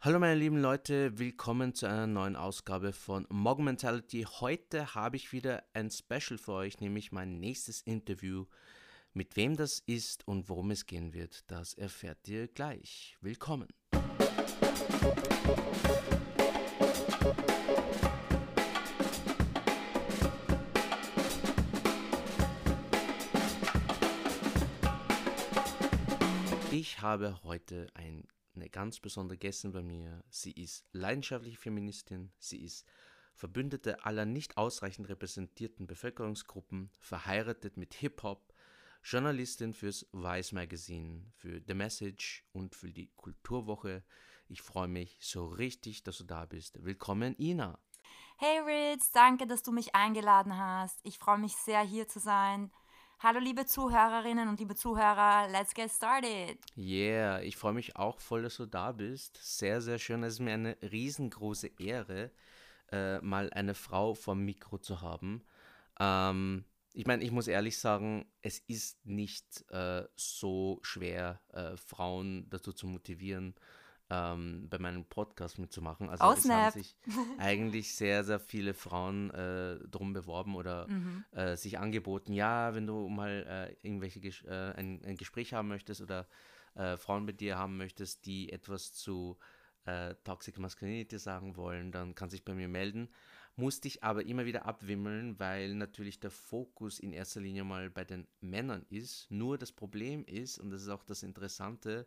Hallo meine lieben Leute, willkommen zu einer neuen Ausgabe von Mog Mentality. Heute habe ich wieder ein Special für euch, nämlich mein nächstes Interview. Mit wem das ist und worum es gehen wird, das erfährt ihr gleich. Willkommen. Ich habe heute ein eine ganz besondere Gästin bei mir. Sie ist leidenschaftliche Feministin, sie ist Verbündete aller nicht ausreichend repräsentierten Bevölkerungsgruppen, verheiratet mit Hip-Hop, Journalistin fürs Vice Magazine, für The Message und für die Kulturwoche. Ich freue mich so richtig, dass du da bist. Willkommen, Ina. Hey Ritz, danke, dass du mich eingeladen hast. Ich freue mich sehr, hier zu sein. Hallo liebe Zuhörerinnen und liebe Zuhörer, let's get started. Yeah, ich freue mich auch voll, dass du da bist. Sehr, sehr schön. Es ist mir eine riesengroße Ehre, äh, mal eine Frau vom Mikro zu haben. Ähm, ich meine, ich muss ehrlich sagen, es ist nicht äh, so schwer, äh, Frauen dazu zu motivieren, ähm, bei meinem Podcast mitzumachen. Also es haben sich eigentlich sehr, sehr viele Frauen äh, drum beworben oder mhm. äh, sich angeboten, ja, wenn du mal äh, irgendwelche Ges äh, ein, ein, Gespräch haben möchtest oder äh, Frauen mit dir haben möchtest, die etwas zu äh, Toxic Masculinity sagen wollen, dann kann sich bei mir melden. Musste ich aber immer wieder abwimmeln, weil natürlich der Fokus in erster Linie mal bei den Männern ist. Nur das Problem ist, und das ist auch das Interessante,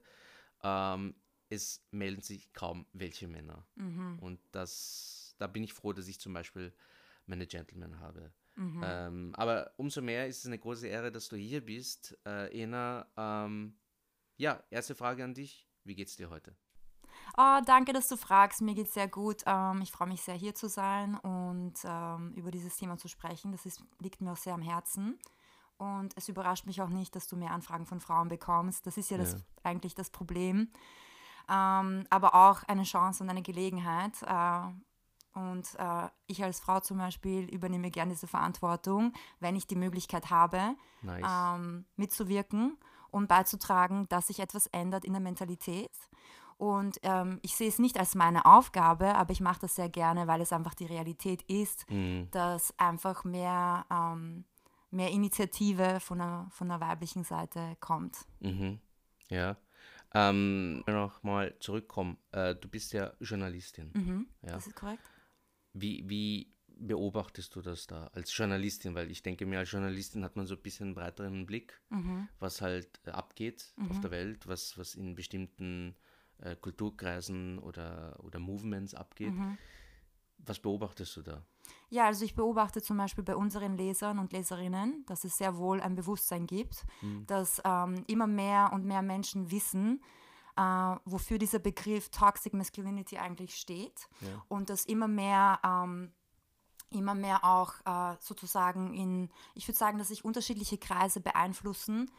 ähm, es melden sich kaum welche Männer. Mhm. Und das, da bin ich froh, dass ich zum Beispiel meine Gentlemen habe. Mhm. Ähm, aber umso mehr ist es eine große Ehre, dass du hier bist. Äh, Ena, ähm, ja, erste Frage an dich. Wie geht's dir heute? Oh, danke, dass du fragst. Mir geht's sehr gut. Ähm, ich freue mich sehr, hier zu sein und ähm, über dieses Thema zu sprechen. Das ist, liegt mir auch sehr am Herzen. Und es überrascht mich auch nicht, dass du mehr Anfragen von Frauen bekommst. Das ist ja, ja. Das, eigentlich das Problem ähm, aber auch eine Chance und eine Gelegenheit. Äh, und äh, ich als Frau zum Beispiel übernehme gerne diese Verantwortung, wenn ich die Möglichkeit habe, nice. ähm, mitzuwirken und beizutragen, dass sich etwas ändert in der Mentalität. Und ähm, ich sehe es nicht als meine Aufgabe, aber ich mache das sehr gerne, weil es einfach die Realität ist, mhm. dass einfach mehr, ähm, mehr Initiative von der, von der weiblichen Seite kommt. Mhm. Ja. Ähm, Nochmal zurückkommen. Äh, du bist ja Journalistin. Mhm, ja? Das ist korrekt. Wie, wie beobachtest du das da als Journalistin? Weil ich denke mir, als Journalistin hat man so ein bisschen einen breiteren Blick, mhm. was halt äh, abgeht mhm. auf der Welt, was, was in bestimmten äh, Kulturkreisen oder, oder Movements abgeht. Mhm. Was beobachtest du da? Ja, also ich beobachte zum Beispiel bei unseren Lesern und Leserinnen, dass es sehr wohl ein Bewusstsein gibt, mhm. dass ähm, immer mehr und mehr Menschen wissen, äh, wofür dieser Begriff Toxic Masculinity eigentlich steht ja. und dass immer mehr ähm, immer mehr auch äh, sozusagen in, ich würde sagen, dass sich unterschiedliche Kreise beeinflussen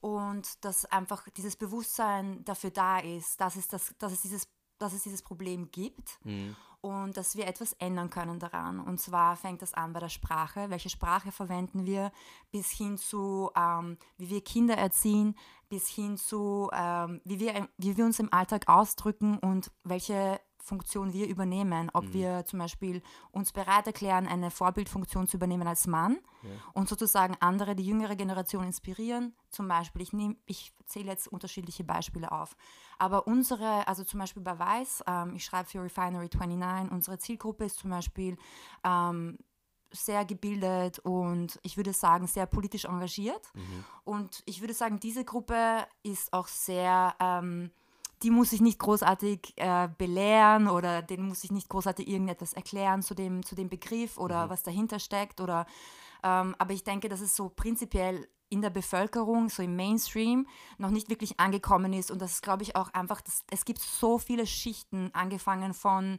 und dass einfach dieses Bewusstsein dafür da ist, dass es, das, dass es, dieses, dass es dieses Problem gibt. Mhm und dass wir etwas ändern können daran. Und zwar fängt das an bei der Sprache. Welche Sprache verwenden wir? Bis hin zu, ähm, wie wir Kinder erziehen, bis hin zu, ähm, wie, wir, wie wir uns im Alltag ausdrücken und welche Funktion wir übernehmen. Ob mhm. wir zum Beispiel uns bereit erklären, eine Vorbildfunktion zu übernehmen als Mann ja. und sozusagen andere, die jüngere Generation inspirieren. Zum Beispiel, ich, nehm, ich zähle jetzt unterschiedliche Beispiele auf. Aber unsere, also zum Beispiel bei Weiß, ähm, ich schreibe für Refinery 29, unsere Zielgruppe ist zum Beispiel ähm, sehr gebildet und ich würde sagen sehr politisch engagiert. Mhm. Und ich würde sagen, diese Gruppe ist auch sehr... Ähm, die muss ich nicht großartig äh, belehren oder denen muss ich nicht großartig irgendetwas erklären zu dem, zu dem Begriff oder mhm. was dahinter steckt. Oder, ähm, aber ich denke, dass es so prinzipiell in der Bevölkerung, so im Mainstream, noch nicht wirklich angekommen ist. Und das ist, glaube ich, auch einfach, das, es gibt so viele Schichten, angefangen von,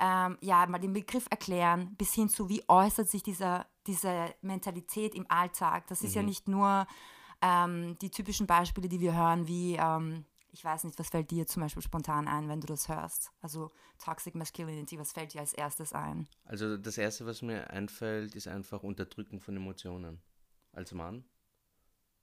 ähm, ja, mal den Begriff erklären, bis hin zu, wie äußert sich dieser, diese Mentalität im Alltag. Das ist mhm. ja nicht nur ähm, die typischen Beispiele, die wir hören, wie ähm, ich weiß nicht, was fällt dir zum Beispiel spontan ein, wenn du das hörst? Also Toxic Masculinity, was fällt dir als erstes ein? Also das Erste, was mir einfällt, ist einfach Unterdrücken von Emotionen. Als Mann.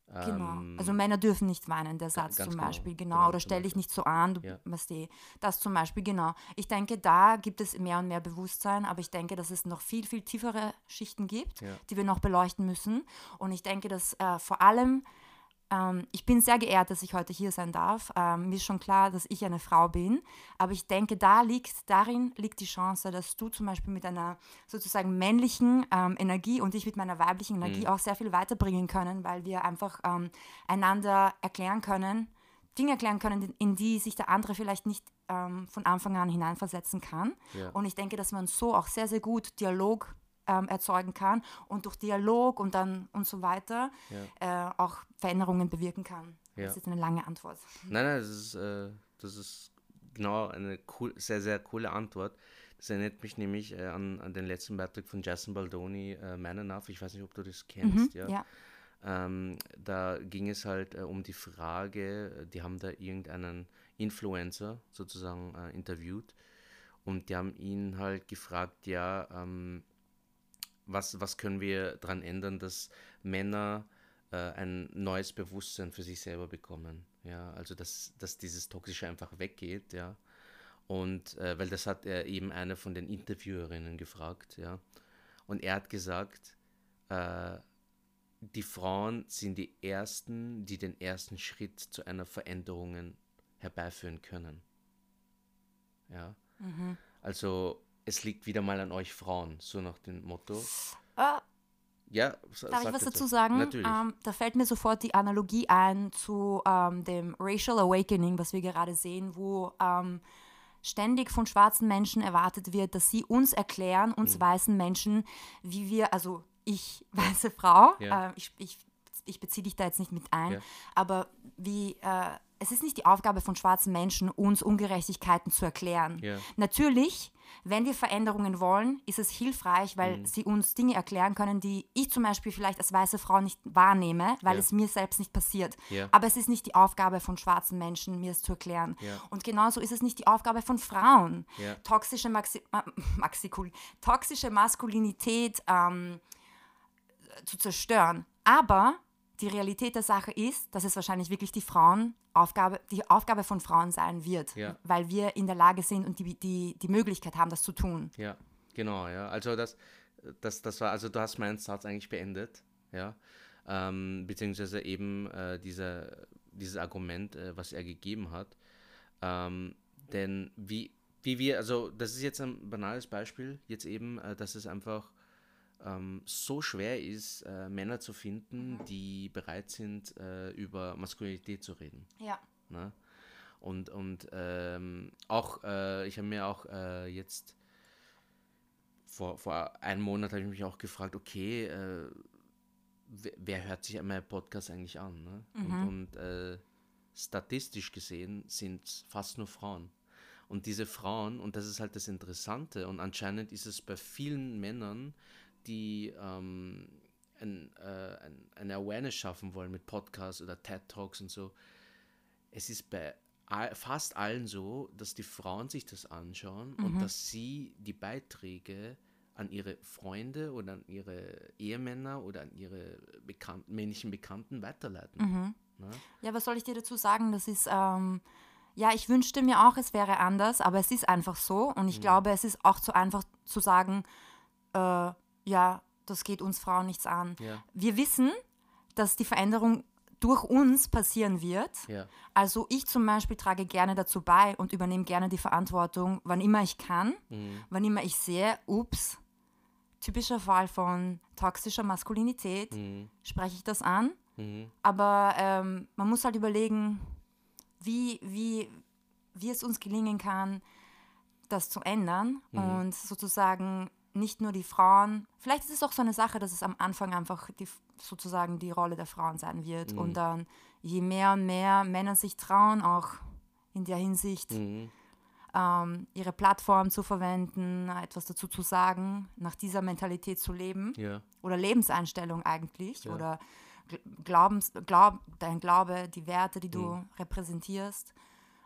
Genau. Ähm, Also Männer dürfen nicht weinen, der Satz zum genau, Beispiel, genau. genau, Oder zum stell dich nicht so an, du Ja. weißt eh. Das zum Beispiel, genau. Ich denke, da gibt es mehr und mehr Bewusstsein, aber ich denke, dass es noch viel, viel tiefere Schichten gibt, Ja. die wir noch beleuchten müssen. Und ich denke, dass äh, vor allem, ähm, ich bin sehr geehrt, dass ich heute hier sein darf. Ähm, mir ist schon klar, dass ich eine Frau bin, aber ich denke, da liegt, darin liegt die Chance, dass du zum Beispiel mit einer sozusagen männlichen ähm, Energie und ich mit meiner weiblichen Energie auch sehr viel weiterbringen können, weil wir einfach ähm, einander erklären können, Dinge erklären können, in die sich der andere vielleicht nicht ähm, von Anfang an hineinversetzen kann. Ja. Und ich denke, dass man so auch sehr, sehr gut Dialog ähm, erzeugen kann und durch Dialog und dann und so weiter äh, auch Veränderungen bewirken kann. Ja. Das ist eine lange Antwort. Nein, nein, das ist, äh, das ist genau eine cool, sehr, sehr coole Antwort. Das erinnert mich nämlich äh, an, an den letzten Beitrag von Jason Baldoni, äh, Man Enough. Ich weiß nicht, ob du das kennst. ja. Mhm, Ja. Ähm, da ging es halt äh, um die Frage, äh, die haben da irgendeinen Influencer sozusagen äh, interviewt und die haben ihn halt gefragt, ja, ähm, was, was können wir daran ändern, dass Männer äh, ein neues Bewusstsein für sich selber bekommen. Ja, also dass, dass dieses Toxische einfach weggeht, ja. Und äh, weil das hat er eben eine von den Interviewerinnen gefragt, ja. Und er hat gesagt, äh, die Frauen sind die ersten, die den ersten Schritt zu einer Veränderung herbeiführen können. Ja. Also es liegt wieder mal an euch Frauen, so nach dem Motto. Äh, Ja, Darf ich was dazu. sagen? Natürlich. Ähm, da fällt mir sofort die Analogie ein zu ähm, dem Racial Awakening, was wir gerade sehen, wo ähm, ständig von schwarzen Menschen erwartet wird, dass sie uns erklären, Mhm. uns weißen Menschen, wie wir, also ich, weiße Frau, Ja. äh, ich, ich, ich beziehe dich da jetzt nicht mit ein, Ja. aber wie, äh, es ist nicht die Aufgabe von schwarzen Menschen, uns Ungerechtigkeiten zu erklären. Ja. Natürlich, wenn wir Veränderungen wollen, ist es hilfreich, weil Mhm. sie uns Dinge erklären können, die ich zum Beispiel vielleicht als weiße Frau nicht wahrnehme, weil Ja. es mir selbst nicht passiert. Ja. Aber es ist nicht die Aufgabe von schwarzen Menschen, mir es zu erklären. Und genauso ist es nicht die Aufgabe von Frauen, toxische, Maxi Ma Maxikul toxische Maskulinität ähm, zu zerstören. Aber die Realität der Sache ist, dass es wahrscheinlich wirklich die Frauen Aufgabe, die Aufgabe von Frauen sein wird, Ja. weil wir in der Lage sind und die, die, die Möglichkeit haben, das zu tun. Ja, genau, ja. Also das, das, das war, also du hast meinen Satz eigentlich beendet, ja. Ähm, beziehungsweise eben äh, dieser, dieses Argument, äh, was er gegeben hat. Ähm, denn wie, wie wir, also das ist jetzt ein banales Beispiel, jetzt eben, äh, dass es einfach ähm, so schwer ist, äh, Männer zu finden, die bereit sind, äh, über Maskulinität zu reden. Ja. Ne? Und, und ähm, auch, äh, ich habe mir auch äh, jetzt vor, vor einem Monat habe ich mich auch gefragt, okay, äh, wer, wer hört sich meinen Podcast eigentlich an? Ne? Und, und äh, statistisch gesehen sind es fast nur Frauen. Und diese Frauen, und das ist halt das Interessante, und anscheinend ist es bei vielen Männern, die ähm, ein, äh, ein, eine Awareness schaffen wollen mit Podcasts oder TED Talks und so, es ist bei all, fast allen so, dass die Frauen sich das anschauen und dass sie die Beiträge an ihre Freunde oder an ihre Ehemänner oder an ihre bekannt, männlichen Bekannten weiterleiten. Ne? Ja, was soll ich dir dazu sagen? Das ist, ähm, ja, ich wünschte mir auch, es wäre anders, aber es ist einfach so. Und ich glaube, es ist auch zu einfach zu sagen, äh, ja, das geht uns Frauen nichts an. Ja. Wir wissen, dass die Veränderung durch uns passieren wird. Ja, Also ich zum Beispiel trage gerne dazu bei und übernehme gerne die Verantwortung, wann immer ich kann, wann immer ich sehe, ups, typischer Fall von toxischer Maskulinität, spreche ich das an. Aber ähm, man muss halt überlegen, wie, wie, wie es uns gelingen kann, das zu ändern und sozusagen nicht nur die Frauen, vielleicht ist es auch so eine Sache, dass es am Anfang einfach die, sozusagen die Rolle der Frauen sein wird. Und dann je mehr und mehr Männer sich trauen, auch in der Hinsicht ähm, ihre Plattform zu verwenden, etwas dazu zu sagen, nach dieser Mentalität zu leben ja, oder Lebenseinstellung eigentlich Ja. oder Gl- Glaubens, Glaub, dein Glaube, die Werte, die du Mhm. repräsentierst,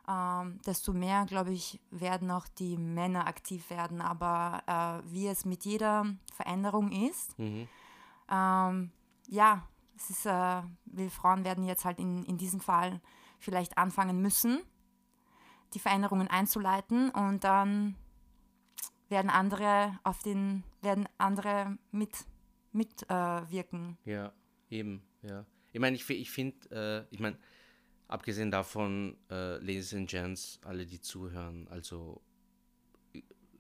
ähm, desto mehr, glaube ich, werden auch die Männer aktiv werden. Aber äh, wie es mit jeder Veränderung ist, Mhm. ähm, ja, es ist, äh, wir Frauen werden jetzt halt in, in diesem Fall vielleicht anfangen müssen, die Veränderungen einzuleiten und dann werden andere auf den, werden andere mit mitwirken. Äh, ja, eben, ja. Ich meine, ich, ich finde, äh, ich meine, abgesehen davon, äh, Ladies and Gents, alle, die zuhören, also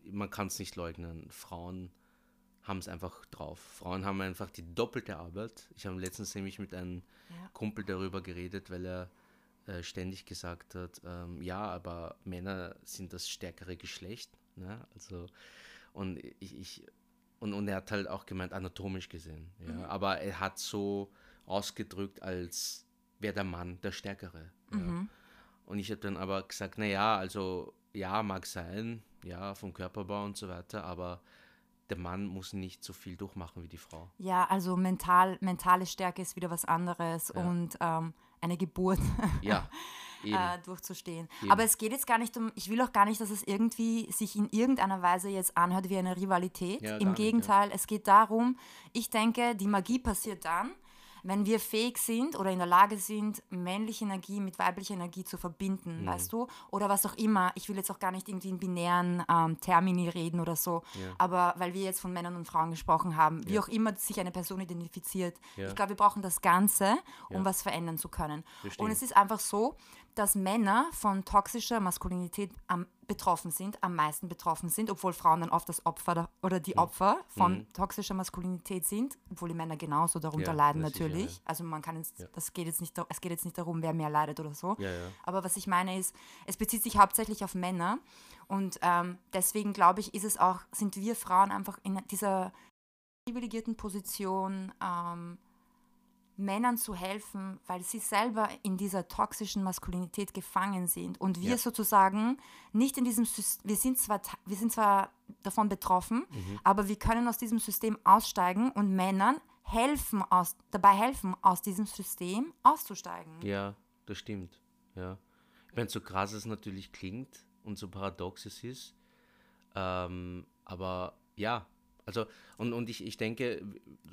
man kann es nicht leugnen, Frauen haben es einfach drauf. Frauen haben einfach die doppelte Arbeit. Ich habe letztens nämlich mit einem ja. Kumpel darüber geredet, weil er äh, ständig gesagt hat, ähm, ja, aber Männer sind das stärkere Geschlecht. Ne? Also, und ich, ich und, und er hat halt auch gemeint, anatomisch gesehen. Ja? Mhm. Aber er hat so ausgedrückt, als wäre der Mann der Stärkere. Ja? Mhm. Und ich habe dann aber gesagt, naja, also ja, mag sein, ja, vom Körperbau und so weiter, aber der Mann muss nicht so viel durchmachen wie die Frau. Ja, also mental, mentale Stärke ist wieder was anderes ja. und ähm, eine Geburt ja, äh, durchzustehen. Eben. Aber es geht jetzt gar nicht um, ich will auch gar nicht, dass es irgendwie sich in irgendeiner Weise jetzt anhört wie eine Rivalität. Ja, Im Gegenteil, nicht, es geht darum, ich denke, die Magie passiert dann, wenn wir fähig sind oder in der Lage sind, männliche Energie mit weiblicher Energie zu verbinden, mhm. weißt du? Oder was auch immer. Ich will jetzt auch gar nicht irgendwie in binären ähm, Termini reden oder so, ja. aber weil wir jetzt von Männern und Frauen gesprochen haben, wie ja. auch immer sich eine Person identifiziert. Ja. Ich glaube, wir brauchen das Ganze, um was verändern zu können. Verstehen. Und es ist einfach so, dass Männer von toxischer Maskulinität am, betroffen sind, am meisten betroffen sind, obwohl Frauen dann oft das Opfer oder die Opfer von mhm. toxischer Maskulinität sind, obwohl die Männer genauso darunter ja, leiden natürlich. Sicher, ja. Also man kann jetzt, ja. das geht jetzt nicht, es geht jetzt nicht darum, wer mehr leidet oder so. Aber was ich meine ist, es bezieht sich hauptsächlich auf Männer und ähm, deswegen glaube ich, ist es auch, sind wir Frauen einfach in dieser privilegierten Position. Ähm, Männern zu helfen, weil sie selber in dieser toxischen Maskulinität gefangen sind und wir ja. sozusagen nicht in diesem System, wir sind zwar, wir sind zwar davon betroffen, mhm. aber wir können aus diesem System aussteigen und Männern helfen aus, dabei helfen, aus diesem System auszusteigen. Ja, das stimmt. Ja. Ich meine, so krass es natürlich klingt und so paradox es ist, ähm, aber ja, also und, und ich, ich denke,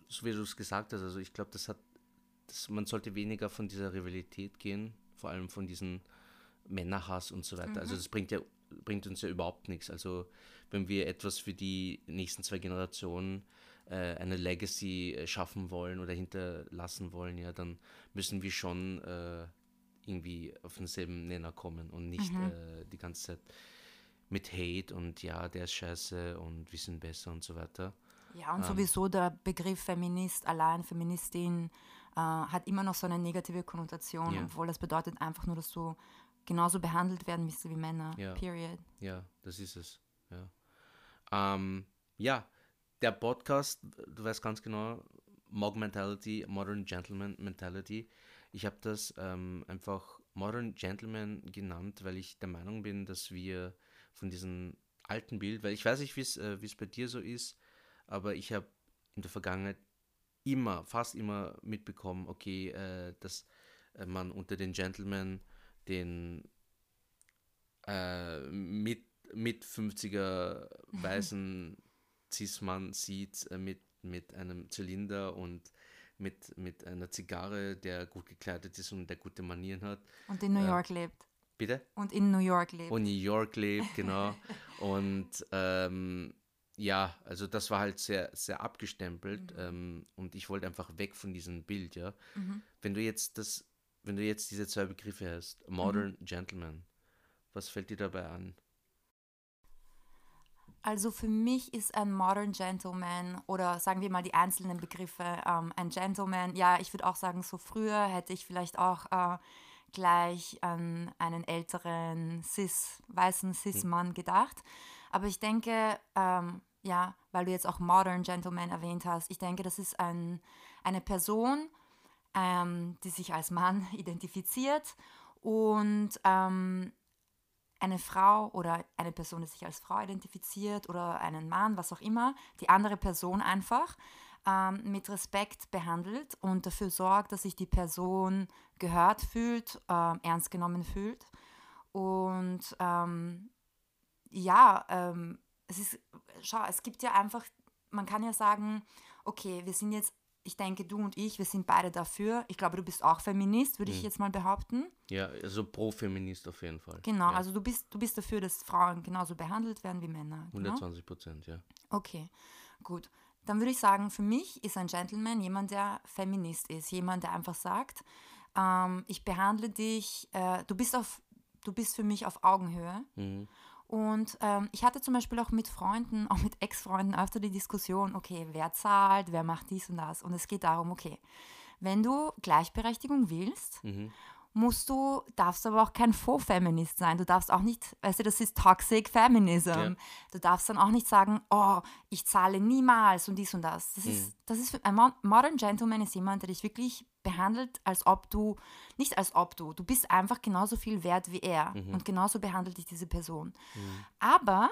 so wie du es gesagt hast, also ich glaube, das hat das, man sollte weniger von dieser Rivalität gehen, vor allem von diesem Männerhass und so weiter. Also mhm. Also das bringt ja bringt uns ja überhaupt nichts. Also wenn wir etwas für die nächsten zwei Generationen äh, eine Legacy äh, schaffen wollen oder hinterlassen wollen, ja, dann müssen wir schon äh, irgendwie auf denselben Nenner kommen und nicht mhm. Äh, die ganze Zeit mit Hate und ja, der ist scheiße und wir sind besser und so weiter. Ja, und ähm, sowieso der Begriff Feminist allein, Feministin, äh, hat immer noch so eine negative Konnotation, ja. obwohl das bedeutet einfach nur, dass du genauso behandelt werden müsstest wie Männer. Ja. Period. Ja, das ist es. Ja. Ähm, ja, der Podcast, du weißt ganz genau, Mog Mentality, Modern Gentleman Mentality. Ich habe das ähm, einfach Modern Gentleman genannt, weil ich der Meinung bin, dass wir von diesem alten Bild, weil ich weiß nicht, wie es äh, bei dir so ist, aber ich habe in der Vergangenheit immer, fast immer mitbekommen, okay, äh, dass äh, man unter den Gentlemen den äh, mit, mit 50er weißen Cis-Mann sieht äh, mit, mit einem Zylinder und mit, mit einer Zigarre, der gut gekleidet ist und der gute Manieren hat. Und in New äh, York lebt. Bitte? Und in New York lebt. Und New York lebt, genau. und ähm, ja, also das war halt sehr, sehr abgestempelt mhm. ähm, und ich wollte einfach weg von diesem Bild, ja. Mhm. Wenn du jetzt das, wenn du jetzt diese zwei Begriffe hast, Modern mhm. Gentleman, was fällt dir dabei an? Also für mich ist ein Modern Gentleman oder sagen wir mal die einzelnen Begriffe, ähm, ein Gentleman, ja, ich würde auch sagen, so früher hätte ich vielleicht auch äh, gleich an einen älteren cis, weißen hm. cis-Mann gedacht. Aber ich denke, ähm, ja, weil du jetzt auch Modern Gentleman erwähnt hast, ich denke, das ist ein, eine Person, ähm, die sich als Mann identifiziert und ähm, eine Frau oder eine Person, die sich als Frau identifiziert oder einen Mann, was auch immer, die andere Person einfach ähm, mit Respekt behandelt und dafür sorgt, dass sich die Person gehört fühlt, äh, ernst genommen fühlt. Und ähm, ja, ähm, es ist, schau, es gibt ja einfach, man kann ja sagen, okay, wir sind jetzt ich denke, du und ich, wir sind beide dafür. Ich glaube, du bist auch Feminist, würde ich Mhm. jetzt mal behaupten. Ja, also pro Feminist auf jeden Fall. Genau, ja. also du bist, du bist dafür, dass Frauen genauso behandelt werden wie Männer. Genau? 120 Prozent, ja. Okay, gut. Dann würde ich sagen, für mich ist ein Gentleman jemand, der Feminist ist. Jemand, der einfach sagt, ähm, ich behandle dich, äh, du, bist auf, du bist für mich auf Augenhöhe. Mhm. Und ähm, ich hatte zum Beispiel auch mit Freunden, auch mit Ex-Freunden öfter die Diskussion, okay, wer zahlt, wer macht dies und das. Und es geht darum, okay, wenn du Gleichberechtigung willst, Mhm. Musst du, darfst aber auch kein Faux-Feminist sein. Du darfst auch nicht, weißt du, das ist Toxic Feminism. Ja. Du darfst dann auch nicht sagen, oh, ich zahle niemals und dies und das. Das ist, das ist ein Mo- Modern Gentleman ist jemand, der dich wirklich behandelt, als ob du, nicht als ob du, du bist einfach genauso viel wert wie er und genauso behandelt dich diese Person. Aber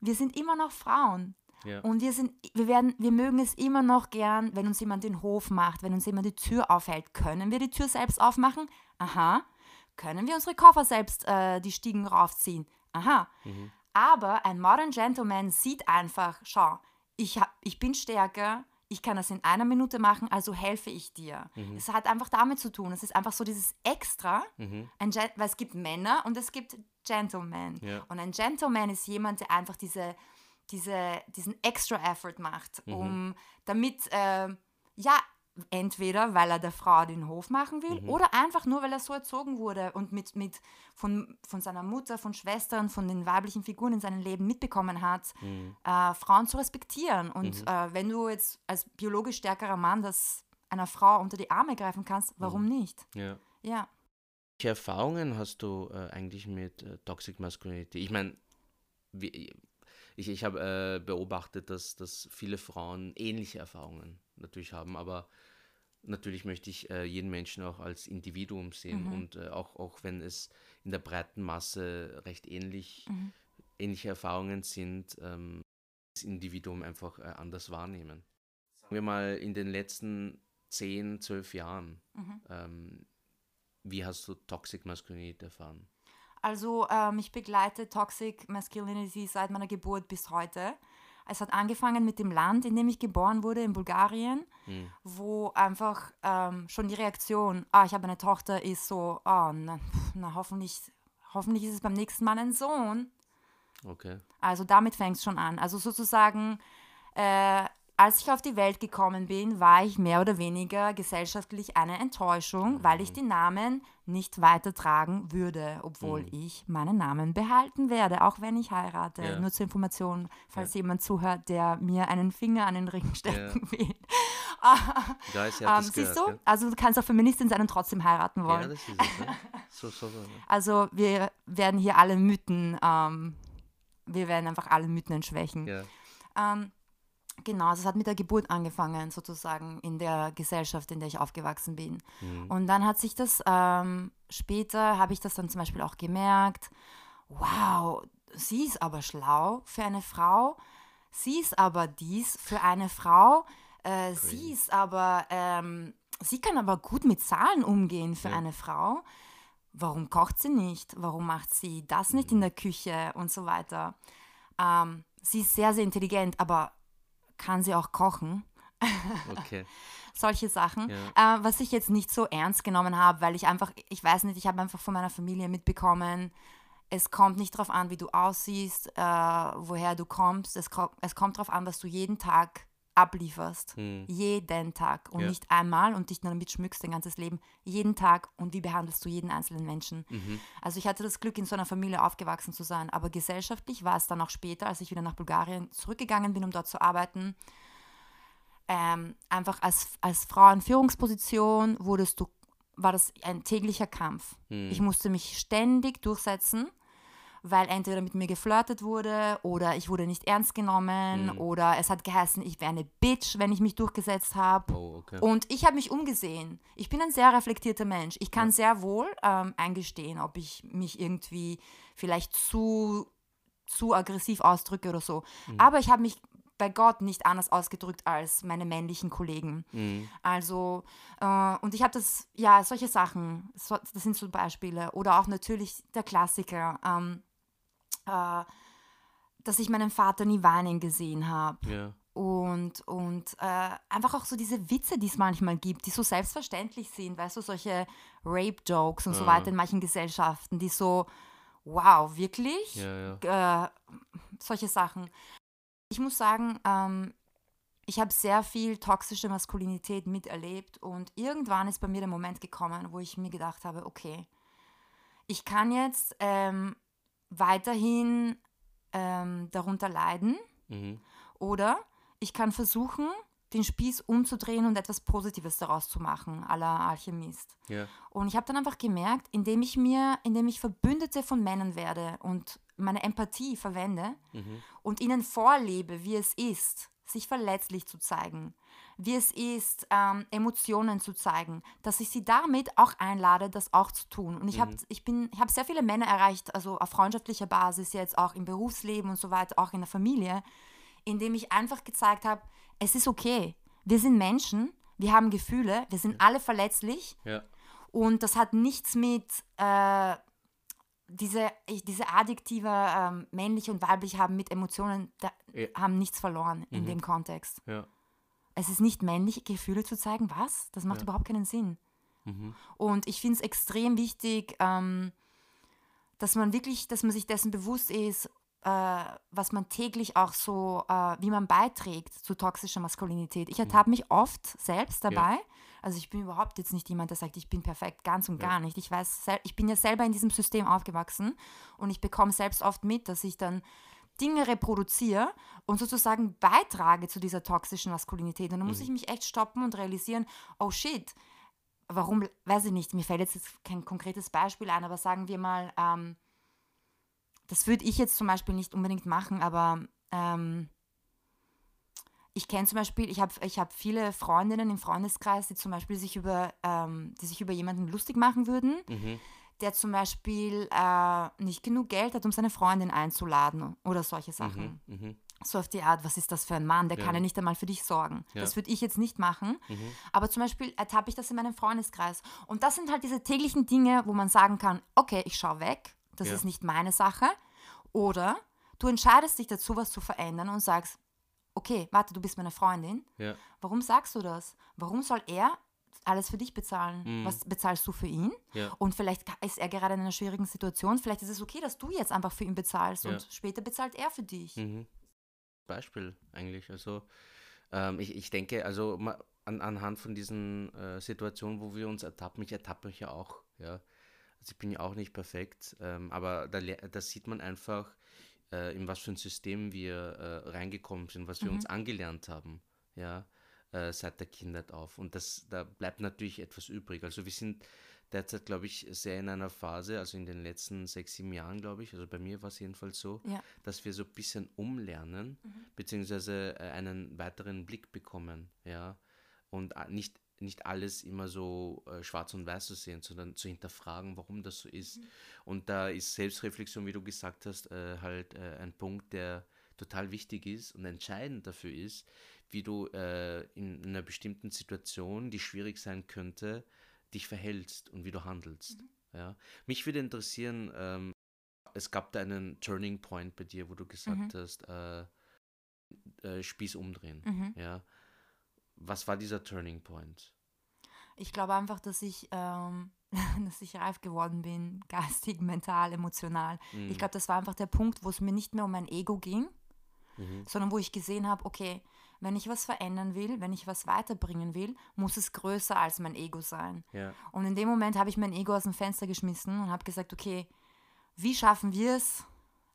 wir sind immer noch Frauen. Ja. Und wir sind, wir werden, wir mögen es immer noch gern, wenn uns jemand den Hof macht, wenn uns jemand die Tür aufhält. Können wir die Tür selbst aufmachen? Aha. Können wir unsere Koffer selbst äh, die Stiegen raufziehen? Aha. Aber ein Modern Gentleman sieht einfach, schau, ich, hab, ich bin stärker, ich kann das in einer Minute machen, also helfe ich dir. Es hat einfach damit zu tun. Es ist einfach so dieses Extra, Mhm. weil es gibt Männer und es gibt Gentlemen. Ja. Und ein Gentleman ist jemand, der einfach diese, diese, diesen extra Effort macht, Mhm. um damit, ähm, ja, entweder weil er der Frau den Hof machen will Mhm. oder einfach nur, weil er so erzogen wurde und mit, mit von, von seiner Mutter, von Schwestern, von den weiblichen Figuren in seinem Leben mitbekommen hat, Mhm. äh, Frauen zu respektieren. Und äh, wenn du jetzt als biologisch stärkerer Mann das einer Frau unter die Arme greifen kannst, warum Mhm. nicht? ja. Ja. Welche Erfahrungen hast du äh, eigentlich mit äh, Toxic Masculinity? Ich meine, ich, ich habe äh, beobachtet, dass, dass viele Frauen ähnliche Erfahrungen natürlich haben, aber natürlich möchte ich äh, jeden Menschen auch als Individuum sehen und äh, auch, auch wenn es in der breiten Masse recht ähnlich, ähnliche Erfahrungen sind, ähm, das Individuum einfach äh, anders wahrnehmen. Sagen wir mal, in den letzten 10, 12 Jahren, ähm, wie hast du Toxic Masculinity erfahren? Also ähm, ich begleite Toxic Masculinity seit meiner Geburt bis heute. Es hat angefangen mit dem Land, in dem ich geboren wurde, in Bulgarien, Hm. wo einfach ähm, schon die Reaktion, ah, ich habe eine Tochter, ist so, ah, na, na hoffentlich, hoffentlich ist es beim nächsten Mal ein Sohn. Okay. Also damit fängt es schon an. Also sozusagen, äh, als ich auf die Welt gekommen bin, war ich mehr oder weniger gesellschaftlich eine Enttäuschung, weil ich den Namen nicht weitertragen würde, obwohl ich meinen Namen behalten werde, auch wenn ich heirate. Ja. Nur zur Information, falls jemand zuhört, der mir einen Finger an den Ring stecken will. Guys, Ähm, siehst du? gehört, Also du kannst auch Feministin sein und trotzdem heiraten wollen. Ja, das ist es. Ne? So, so, so. Also wir werden hier alle Mythen, ähm, wir werden einfach alle Mythen entschwächen. Ja. Ähm, genau, also es hat mit der Geburt angefangen, sozusagen in der Gesellschaft, in der ich aufgewachsen bin. Mhm. Und dann hat sich das, ähm, später habe ich das dann zum Beispiel auch gemerkt, wow, sie ist aber schlau für eine Frau, sie ist aber dies für eine Frau, äh, sie ist aber, ähm, sie kann aber gut mit Zahlen umgehen für Ja. eine Frau. Warum kocht sie nicht? Warum macht sie das nicht in der Küche und so weiter? Ähm, sie ist sehr, sehr intelligent, aber kann sie auch kochen? Okay. Solche Sachen. Ja. Äh, was ich jetzt nicht so ernst genommen habe, weil ich einfach, ich weiß nicht, ich habe einfach von meiner Familie mitbekommen, es kommt nicht darauf an, wie du aussiehst, äh, woher du kommst. Es, ko es kommt darauf an, was du jeden Tag ablieferst. Hm. Jeden Tag. Und Ja. nicht einmal und dich nur damit schmückst dein ganzes Leben. Jeden Tag. Und wie behandelst du jeden einzelnen Menschen? Mhm. Also ich hatte das Glück, in so einer Familie aufgewachsen zu sein. Aber gesellschaftlich war es dann auch später, als ich wieder nach Bulgarien zurückgegangen bin, um dort zu arbeiten, ähm, einfach als, als Frau in Führungsposition wurdest du, war das ein täglicher Kampf. Hm. Ich musste mich ständig durchsetzen, weil entweder mit mir geflirtet wurde oder ich wurde nicht ernst genommen Hm. oder es hat geheißen, ich wäre eine Bitch, wenn ich mich durchgesetzt habe. Oh, okay. Und ich habe mich umgesehen. Ich bin ein sehr reflektierter Mensch. Ich kann sehr wohl ähm, eingestehen, ob ich mich irgendwie vielleicht zu, zu aggressiv ausdrücke oder so. Aber ich habe mich bei Gott nicht anders ausgedrückt als meine männlichen Kollegen. Mhm. Also, äh, und ich habe das, ja, solche Sachen, so, das sind so Beispiele. Oder auch natürlich der Klassiker, ähm, äh, dass ich meinen Vater nie weinen gesehen habe. Ja. und, und äh, einfach auch so diese Witze, die es manchmal gibt, die so selbstverständlich sind, weißt du, solche Rape-Jokes und ja. so weiter in manchen Gesellschaften, die so, wow, wirklich? Ja, ja. Äh, solche Sachen. Ich muss sagen, ähm, ich habe sehr viel toxische Maskulinität miterlebt und irgendwann ist bei mir der Moment gekommen, wo ich mir gedacht habe, okay, ich kann jetzt ähm, weiterhin ähm, darunter leiden mhm. oder ich kann versuchen, den Spieß umzudrehen und etwas Positives daraus zu machen, aller Alchemist. Ja. Und ich habe dann einfach gemerkt, indem ich mir, indem ich Verbündete von Männern werde und meine Empathie verwende mhm. und ihnen vorlebe, wie es ist, sich verletzlich zu zeigen, wie es ist, ähm, Emotionen zu zeigen, dass ich sie damit auch einlade, das auch zu tun. Und ich habe mhm. ich ich habe sehr viele Männer erreicht, also auf freundschaftlicher Basis jetzt auch im Berufsleben und so weiter, auch in der Familie, indem ich einfach gezeigt habe, es ist okay. Wir sind Menschen, wir haben Gefühle, wir sind ja. alle verletzlich. Ja. Und das hat nichts mit äh, diese, diese Adjektive ähm, männlich und weiblich haben mit Emotionen, da, ja. haben nichts verloren in mhm. dem Kontext. Ja. Es ist nicht männlich, Gefühle zu zeigen. Was? Das macht überhaupt keinen Sinn. Mhm. Und ich finde es extrem wichtig, ähm, dass man wirklich, dass man sich dessen bewusst ist, äh, was man täglich auch so, äh, wie man beiträgt zu toxischer Maskulinität. Ich ertappe mich oft selbst dabei. Ja. Also ich bin überhaupt jetzt nicht jemand, der sagt, ich bin perfekt, ganz und ja. gar nicht. Ich weiß, ich bin ja selber in diesem System aufgewachsen und ich bekomme selbst oft mit, dass ich dann Dinge reproduziere und sozusagen beitrage zu dieser toxischen Maskulinität. Und dann muss mhm. ich mich echt stoppen und realisieren, oh shit, warum, weiß ich nicht, mir fällt jetzt kein konkretes Beispiel ein, aber sagen wir mal, ähm, das würde ich jetzt zum Beispiel nicht unbedingt machen, aber ähm, ich kenne zum Beispiel, ich habe ich hab viele Freundinnen im Freundeskreis, die zum Beispiel sich über, ähm, die sich über jemanden lustig machen würden, mhm. Der zum Beispiel äh, nicht genug Geld hat, um seine Freundin einzuladen oder solche Sachen. Mhm. Mhm. So auf die Art, was ist das für ein Mann, der ja. kann ja nicht einmal für dich sorgen. Ja. Das würde ich jetzt nicht machen. Mhm. Aber zum Beispiel ertappe ich das in meinem Freundeskreis. Und das sind halt diese täglichen Dinge, wo man sagen kann, okay, ich schaue weg, das ja. ist nicht meine Sache. Oder du entscheidest dich dazu, was zu verändern und sagst, okay, warte, du bist meine Freundin. Warum sagst du das? Warum soll er alles für dich bezahlen? Mhm. Was bezahlst du für ihn? Ja. Und vielleicht ist er gerade in einer schwierigen Situation. Vielleicht ist es okay, dass du jetzt einfach für ihn bezahlst ja. und später bezahlt er für dich. Mhm. Beispiel eigentlich. Also ähm, ich, ich denke, also an, anhand von diesen äh, Situationen, wo wir uns ertappen, ich ertappe mich ja auch, ja. Also ich bin ja auch nicht perfekt, ähm, aber da, da, sieht man einfach, äh, in was für ein System wir äh, reingekommen sind, was wir mhm. uns angelernt haben, ja, äh, seit der Kindheit auf. Und das, da bleibt natürlich etwas übrig. Also wir sind derzeit, glaube ich, sehr in einer Phase, also in den letzten sechs, sieben Jahren, glaube ich, also bei mir war es jedenfalls so, ja. dass wir so ein bisschen umlernen, mhm. beziehungsweise äh, einen weiteren Blick bekommen, ja, und äh, nicht nicht alles immer so äh, schwarz und weiß zu sehen, sondern zu hinterfragen, warum das so ist. Mhm. Und da ist Selbstreflexion, wie du gesagt hast, äh, halt äh, ein Punkt, der total wichtig ist und entscheidend dafür ist, wie du äh, in einer bestimmten Situation, die schwierig sein könnte, dich verhältst und wie du handelst. Mhm. Ja? Mich würde interessieren, ähm, es gab da einen Turning Point bei dir, wo du gesagt mhm. hast, äh, äh, Spieß umdrehen. Mhm. Ja? Was war dieser Turning Point? Ich glaube einfach, dass ich, ähm, dass ich reif geworden bin, geistig, mental, emotional. Mhm. Ich glaube, das war einfach der Punkt, wo es mir nicht mehr um mein Ego ging, mhm. sondern wo ich gesehen habe, okay, wenn ich was verändern will, wenn ich was weiterbringen will, muss es größer als mein Ego sein. Ja. Und in dem Moment habe ich mein Ego aus dem Fenster geschmissen und habe gesagt, okay, wie schaffen wir es,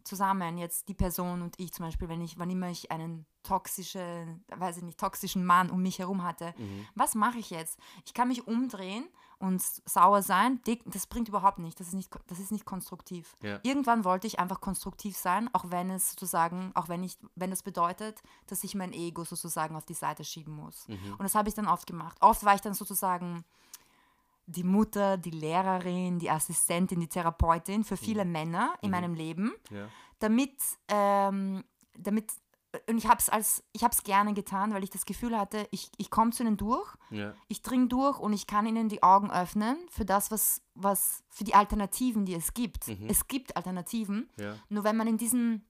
zusammen, jetzt die Person und ich zum Beispiel, wenn ich, wann immer ich einen toxischen, weiß ich nicht, toxischen Mann um mich herum hatte, mhm. was mache ich jetzt? Ich kann mich umdrehen und sauer sein, das bringt überhaupt nicht, das ist nicht, das ist nicht konstruktiv. Ja. Irgendwann wollte ich einfach konstruktiv sein, auch wenn es sozusagen, auch wenn ich, wenn das bedeutet, dass ich mein Ego sozusagen auf die Seite schieben muss. Mhm. Und das habe ich dann oft gemacht. Oft war ich dann sozusagen die Mutter, die Lehrerin, die Assistentin, die Therapeutin für viele mhm. Männer in mhm. meinem Leben, ja. damit, ähm, damit und ich habe es als ich habe es gerne getan, weil ich das Gefühl hatte, ich, ich komme zu ihnen durch, ja. ich dringe durch und ich kann ihnen die Augen öffnen für das, was, was für die Alternativen, die es gibt. Mhm. Es gibt Alternativen. Ja. Nur wenn man in diesem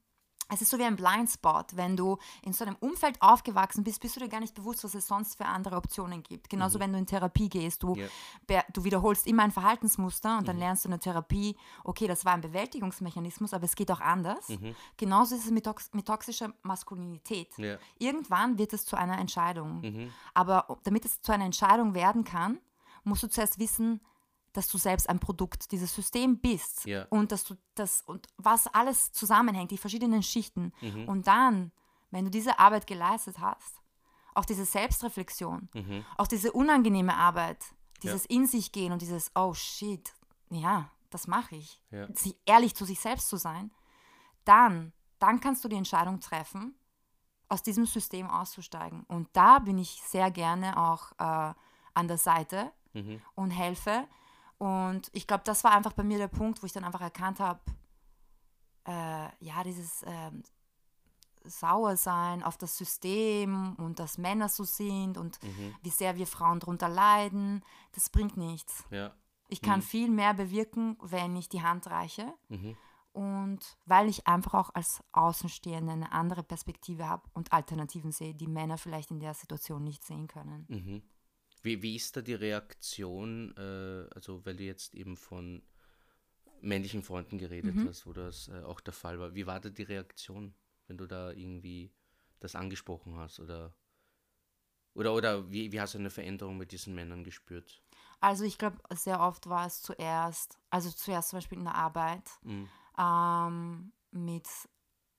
es ist so wie ein Blindspot. Wenn du in so einem Umfeld aufgewachsen bist, bist du dir gar nicht bewusst, was es sonst für andere Optionen gibt. Genauso mhm. wenn du in Therapie gehst, du, yeah. du wiederholst immer ein Verhaltensmuster und dann mhm. lernst du in der Therapie, okay, das war ein Bewältigungsmechanismus, aber es geht auch anders. Mhm. Genauso ist es mit, tox mit toxischer Maskulinität. Yeah. Irgendwann wird es zu einer Entscheidung. Mhm. Aber damit es zu einer Entscheidung werden kann, musst du zuerst wissen, dass du selbst ein Produkt dieses Systems bist ja. und dass du das und was alles zusammenhängt, die verschiedenen Schichten. Mhm. Und dann, wenn du diese Arbeit geleistet hast, auch diese Selbstreflexion, mhm. auch diese unangenehme Arbeit, dieses ja. in sich gehen und dieses oh shit, ja, das mache ich, ja. ehrlich zu sich selbst zu sein, dann, dann kannst du die Entscheidung treffen, aus diesem System auszusteigen. Und da bin ich sehr gerne auch äh, an der Seite mhm. und helfe, und ich glaube, das war einfach bei mir der Punkt, wo ich dann einfach erkannt habe, äh, ja, dieses äh, Sauersein auf das System und dass Männer so sind und mhm. wie sehr wir Frauen darunter leiden, das bringt nichts. Ja. Ich kann mhm. viel mehr bewirken, wenn ich die Hand reiche. Mhm. Und weil ich einfach auch als Außenstehende eine andere Perspektive habe und Alternativen sehe, die Männer vielleicht in der Situation nicht sehen können. Wie, wie ist da die Reaktion, äh, also weil du jetzt eben von männlichen Freunden geredet mhm. hast, wo das äh, auch der Fall war. Wie war da die Reaktion, wenn du da irgendwie das angesprochen hast oder oder, oder wie, wie hast du eine Veränderung mit diesen Männern gespürt? Also ich glaube, sehr oft war es zuerst, also zuerst zum Beispiel in der Arbeit mhm. ähm, mit,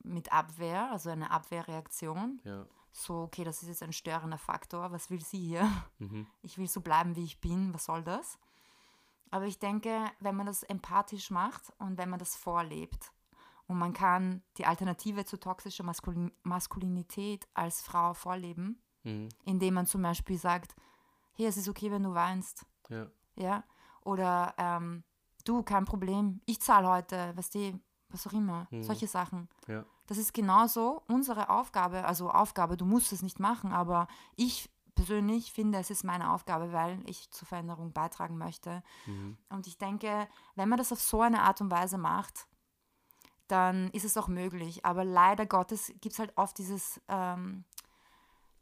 mit Abwehr, also eine Abwehrreaktion. Ja so, okay, das ist jetzt ein störender Faktor, was will sie hier? Mhm. Ich will so bleiben, wie ich bin, was soll das? Aber ich denke, wenn man das empathisch macht und wenn man das vorlebt und man kann die Alternative zu toxischer Maskulin Maskulinität als Frau vorleben, mhm. indem man zum Beispiel sagt, hey, es ist okay, wenn du weinst. Ja. ja? Oder ähm, du, kein Problem, ich zahle heute, weißt du, was auch immer, mhm. solche Sachen. Ja. Das ist genauso unsere Aufgabe, also Aufgabe, du musst es nicht machen, aber ich persönlich finde, es ist meine Aufgabe, weil ich zur Veränderung beitragen möchte. Mhm. Und ich denke, wenn man das auf so eine Art und Weise macht, dann ist es auch möglich. Aber leider Gottes gibt es halt oft dieses, ähm,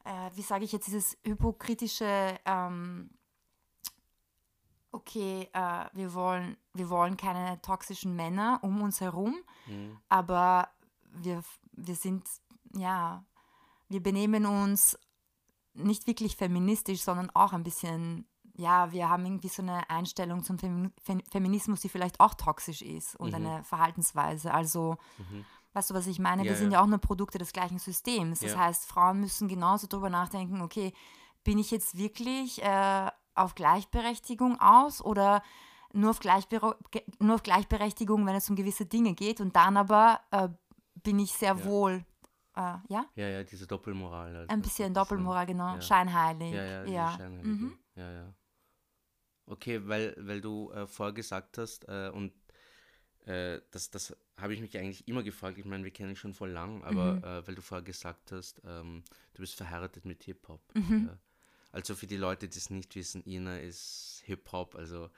äh, wie sage ich jetzt, dieses hypokritische, ähm, okay, äh, wir, wollen, wir wollen keine toxischen Männer um uns herum, mhm. aber wir, wir sind, ja, wir benehmen uns nicht wirklich feministisch, sondern auch ein bisschen, ja, wir haben irgendwie so eine Einstellung zum Feminismus, die vielleicht auch toxisch ist und mhm. eine Verhaltensweise. Also, mhm. weißt du, was ich meine? Ja, wir sind ja. ja auch nur Produkte des gleichen Systems. Das ja. heißt, Frauen müssen genauso darüber nachdenken, okay, bin ich jetzt wirklich äh, auf Gleichberechtigung aus oder nur auf, nur auf Gleichberechtigung, wenn es um gewisse Dinge geht und dann aber äh, bin ich sehr ja. wohl, äh, ja? Ja, ja, diese Doppelmoral. Halt. Ein bisschen Doppelmoral, genau. Ja. Scheinheilig. Ja, ja, ja. Scheinheilig. Mhm. ja, ja. Okay, weil, weil du äh, vorher gesagt hast, äh, und äh, das, das habe ich mich eigentlich immer gefragt, ich meine, wir kennen schon voll lang, aber mhm. Äh, weil du vorher gesagt hast, ähm, du bist verheiratet mit Hip-Hop. Mhm. also für die Leute, die es nicht wissen, Ina ist Hip-Hop, also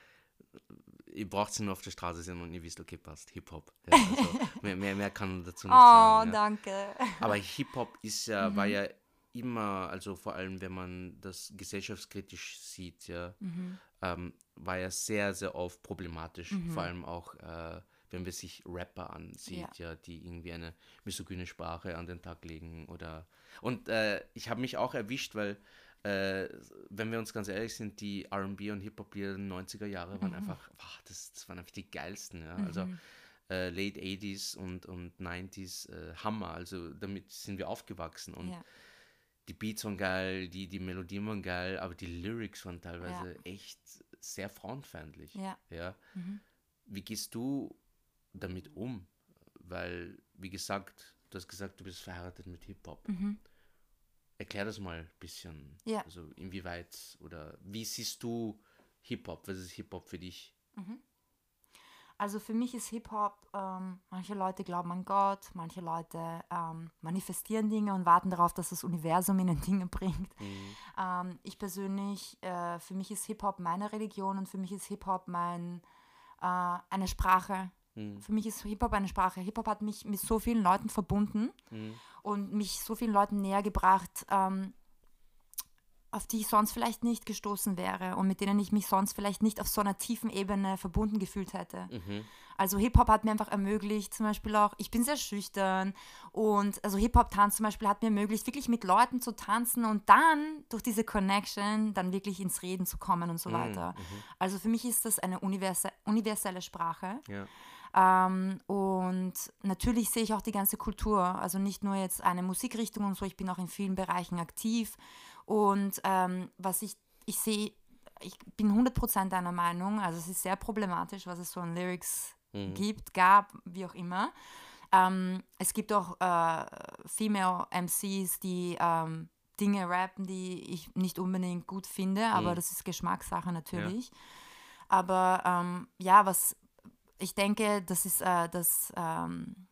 ihr braucht sie nur auf der Straße sehen und ihr wisst, okay, passt, Hip-Hop. Ja, also mehr, mehr, mehr kann man dazu nicht oh, sagen. Oh, ja. danke. Aber Hip-Hop ist ja, mhm. war ja immer, also vor allem, wenn man das gesellschaftskritisch sieht, ja, mhm. ähm, war ja sehr, sehr oft problematisch. Mhm. Vor allem auch, äh, wenn man sich Rapper ansieht, ja. ja. die irgendwie eine misogyne Sprache an den Tag legen oder und äh, ich habe mich auch erwischt, weil äh, wenn wir uns ganz ehrlich sind, die RB und Hip-Hop-Lieder der 90er Jahre waren mhm. einfach, wow, das, das waren einfach die geilsten. Ja? Also mhm. äh, Late 80s und, und 90s, äh, Hammer. Also damit sind wir aufgewachsen und ja. die Beats waren geil, die, die Melodien waren geil, aber die Lyrics waren teilweise ja. echt sehr frauenfeindlich. Ja. ja? Mhm. Wie gehst du damit um? Weil, wie gesagt, du hast gesagt, du bist verheiratet mit Hip-Hop. Mhm. Erklär das mal ein bisschen. Ja. Also inwieweit oder wie siehst du Hip-Hop? Was ist Hip-Hop für dich? Mhm. Also für mich ist Hip-Hop, ähm, manche Leute glauben an Gott, manche Leute ähm, manifestieren Dinge und warten darauf, dass das Universum ihnen Dinge bringt. Mhm. Ähm, ich persönlich, äh, für mich ist Hip-Hop meine Religion und für mich ist Hip-Hop mein, äh, eine Sprache, Mhm. Für mich ist Hip-Hop eine Sprache. Hip-Hop hat mich mit so vielen Leuten verbunden mhm. und mich so vielen Leuten näher gebracht, ähm, auf die ich sonst vielleicht nicht gestoßen wäre und mit denen ich mich sonst vielleicht nicht auf so einer tiefen Ebene verbunden gefühlt hätte. Mhm. Also Hip-Hop hat mir einfach ermöglicht, zum Beispiel auch, ich bin sehr schüchtern und also Hip-Hop-Tanz zum Beispiel hat mir ermöglicht, wirklich mit Leuten zu tanzen und dann durch diese Connection dann wirklich ins Reden zu kommen und so mhm. weiter. Mhm. Also für mich ist das eine universe universelle Sprache. Ja. Ähm, und natürlich sehe ich auch die ganze Kultur, also nicht nur jetzt eine Musikrichtung und so, ich bin auch in vielen Bereichen aktiv und ähm, was ich, ich sehe, ich bin 100% deiner Meinung, also es ist sehr problematisch, was es so an Lyrics mhm. gibt, gab, wie auch immer. Ähm, es gibt auch äh, Female MCs, die ähm, Dinge rappen, die ich nicht unbedingt gut finde, aber mhm. das ist Geschmackssache natürlich. Ja. Aber ähm, ja, was ich denke, das ist äh, das ähm,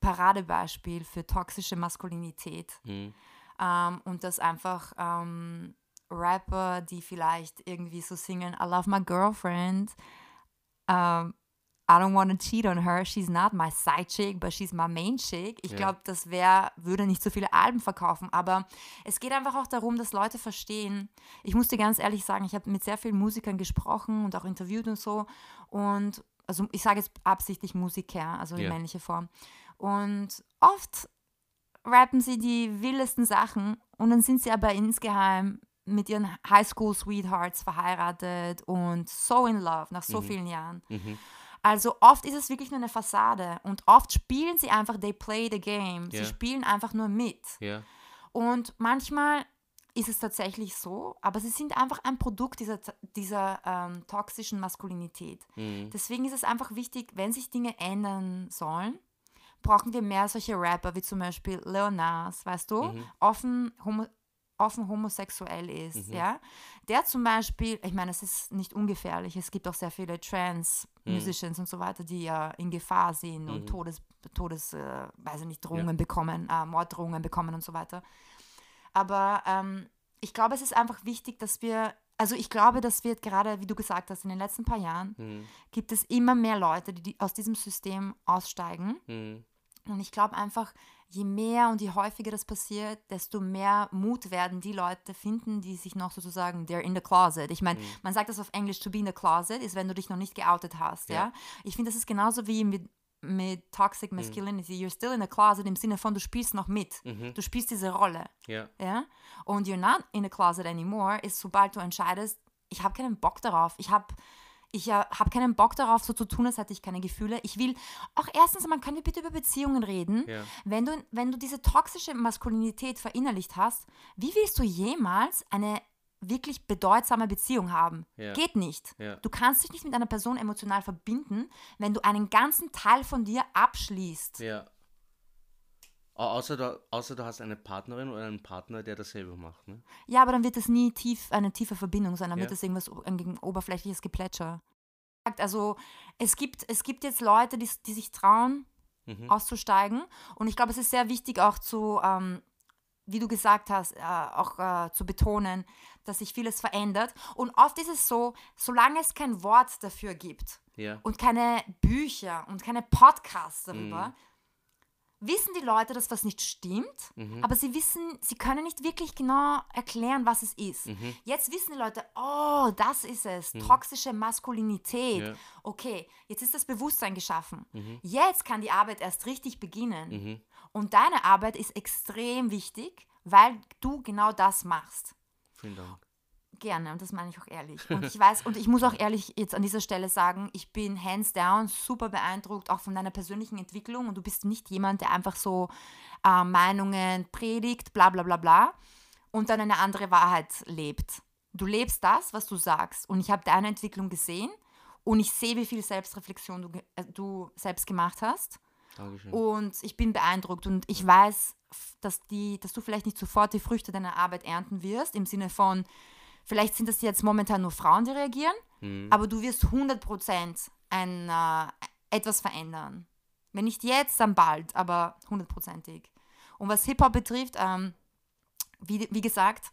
Paradebeispiel für toxische Maskulinität. Mhm. Ähm, und dass einfach ähm, Rapper, die vielleicht irgendwie so singen, I love my girlfriend, um, ähm, I don't want to cheat on her, she's not my side chick, but she's my main chick. Ich ja. glaube, das wär, würde nicht so viele Alben verkaufen, aber es geht einfach auch darum, dass Leute verstehen. Ich muss dir ganz ehrlich sagen, ich habe mit sehr vielen Musikern gesprochen und auch interviewt und so und also ich sage jetzt absichtlich Musiker, also die ja. männliche Form. Und oft rappen sie die wildesten Sachen und dann sind sie aber insgeheim mit ihren Highschool-Sweethearts verheiratet und so in love nach so mhm. vielen Jahren. Mhm. Also oft ist es wirklich nur eine Fassade und oft spielen sie einfach, they play the game. Yeah. Sie spielen einfach nur mit. Yeah. Und manchmal ist es tatsächlich so, aber sie sind einfach ein Produkt dieser, dieser ähm, toxischen Maskulinität. Mhm. Deswegen ist es einfach wichtig, wenn sich Dinge ändern sollen, brauchen wir mehr solche Rapper wie zum Beispiel Leonas, weißt du, mhm. offen, homo offen homosexuell ist, mhm. ja. Der zum Beispiel, ich meine, es ist nicht ungefährlich, es gibt auch sehr viele Trans-Musicians mhm. und so weiter, die ja in Gefahr sind und mhm. Todes, Todes äh, weiß ich nicht, Drohungen ja. bekommen, äh, Morddrohungen bekommen und so weiter. Aber ähm, ich glaube, es ist einfach wichtig, dass wir also ich glaube, das wird gerade, wie du gesagt hast, in den letzten paar Jahren mhm. gibt es immer mehr Leute, die, die aus diesem System aussteigen. Mhm. Und ich glaube einfach, je mehr und je häufiger das passiert, desto mehr Mut werden die Leute finden, die sich noch sozusagen, they're in the closet. Ich meine, mhm. man sagt das auf Englisch, to be in the closet, ist, wenn du dich noch nicht geoutet hast. Ja. ja? Ich finde, das ist genauso wie mit, mit Toxic mhm. Masculinity. Mhm. You're still in the closet im Sinne von, du spielst noch mit. Mhm. Du spielst diese Rolle. Ja. ja. Und you're not in the closet anymore, ist sobald du entscheidest, ich habe keinen Bock darauf. Ich habe ich äh, habe keinen Bock darauf, so zu tun, als hätte ich keine Gefühle. Ich will auch erstens, man könnte bitte über Beziehungen reden. Ja. Wenn, du, wenn du diese toxische Maskulinität verinnerlicht hast, wie willst du jemals eine wirklich bedeutsame Beziehung haben? Ja. Geht nicht. Ja. Du kannst dich nicht mit einer Person emotional verbinden, wenn du einen ganzen Teil von dir abschließt. Ja. Außer du, außer du hast eine Partnerin oder einen Partner, der dasselbe macht. Ne? Ja, aber dann wird es nie tief, eine tiefe Verbindung sein. Dann ja. wird es irgendwas ein oberflächliches Geplätscher. Also es gibt, es gibt jetzt Leute, die, die sich trauen, mhm. auszusteigen. Und ich glaube, es ist sehr wichtig auch zu, ähm, wie du gesagt hast, äh, auch äh, zu betonen, dass sich vieles verändert. Und oft ist es so, solange es kein Wort dafür gibt ja. und keine Bücher und keine Podcasts darüber, mhm wissen die Leute, dass was nicht stimmt, mhm. aber sie wissen, sie können nicht wirklich genau erklären, was es ist. Mhm. Jetzt wissen die Leute, oh, das ist es, mhm. toxische Maskulinität. Ja. Okay, jetzt ist das Bewusstsein geschaffen. Mhm. Jetzt kann die Arbeit erst richtig beginnen. Und deine Arbeit ist extrem wichtig, weil du genau das machst. Vielen Dank. Gerne, und das meine ich auch ehrlich. Und ich weiß, und ich muss auch ehrlich jetzt an dieser Stelle sagen, ich bin hands down super beeindruckt, auch von deiner persönlichen Entwicklung. Und du bist nicht jemand, der einfach so äh, Meinungen predigt, bla bla bla bla, und dann eine andere Wahrheit lebt. Du lebst das, was du sagst. Und ich habe deine Entwicklung gesehen und ich sehe, wie viel Selbstreflexion du, äh, du selbst gemacht hast. Dankeschön. Und ich bin beeindruckt und ich weiß, dass, die, dass du vielleicht nicht sofort die Früchte deiner Arbeit ernten wirst, im Sinne von, Vielleicht sind das jetzt momentan nur Frauen, die reagieren, mhm. aber du wirst 100% ein, äh, etwas verändern. Wenn nicht jetzt, dann bald, aber hundertprozentig. Und was Hip-Hop betrifft, ähm, wie, wie gesagt,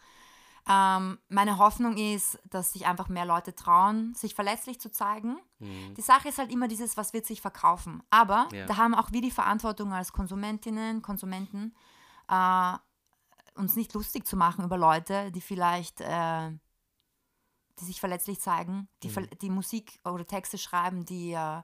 Ähm, meine Hoffnung ist, dass sich einfach mehr Leute trauen, sich verletzlich zu zeigen. Mhm. Die Sache ist halt immer dieses, was wird sich verkaufen. Aber ja. da haben auch wir die Verantwortung als Konsumentinnen, Konsumenten, äh, uns nicht lustig zu machen über Leute, die vielleicht, äh, die sich verletzlich zeigen, die, mhm. die Musik oder Texte schreiben, die äh,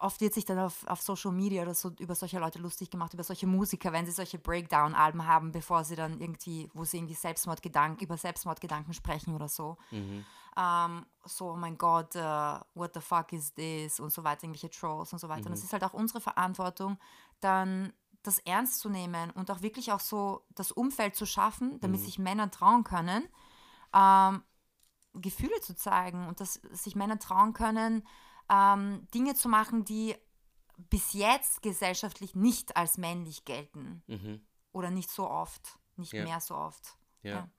oft wird sich dann auf, auf Social Media oder so über solche Leute lustig gemacht, über solche Musiker, wenn sie solche Breakdown-Alben haben, bevor sie dann irgendwie, wo sie irgendwie Selbstmordgedanken, über Selbstmordgedanken sprechen oder so. Mhm. Um, so, oh mein Gott, uh, what the fuck is this? Und so weiter, irgendwelche Trolls und so weiter. Mhm. Und es ist halt auch unsere Verantwortung, dann das ernst zu nehmen und auch wirklich auch so das Umfeld zu schaffen, damit mhm. sich Männer trauen können, ähm, Gefühle zu zeigen und dass sich Männer trauen können, ähm, Dinge zu machen, die bis jetzt gesellschaftlich nicht als männlich gelten. Mhm. Oder nicht so oft, nicht ja. mehr so oft. Ja. ja.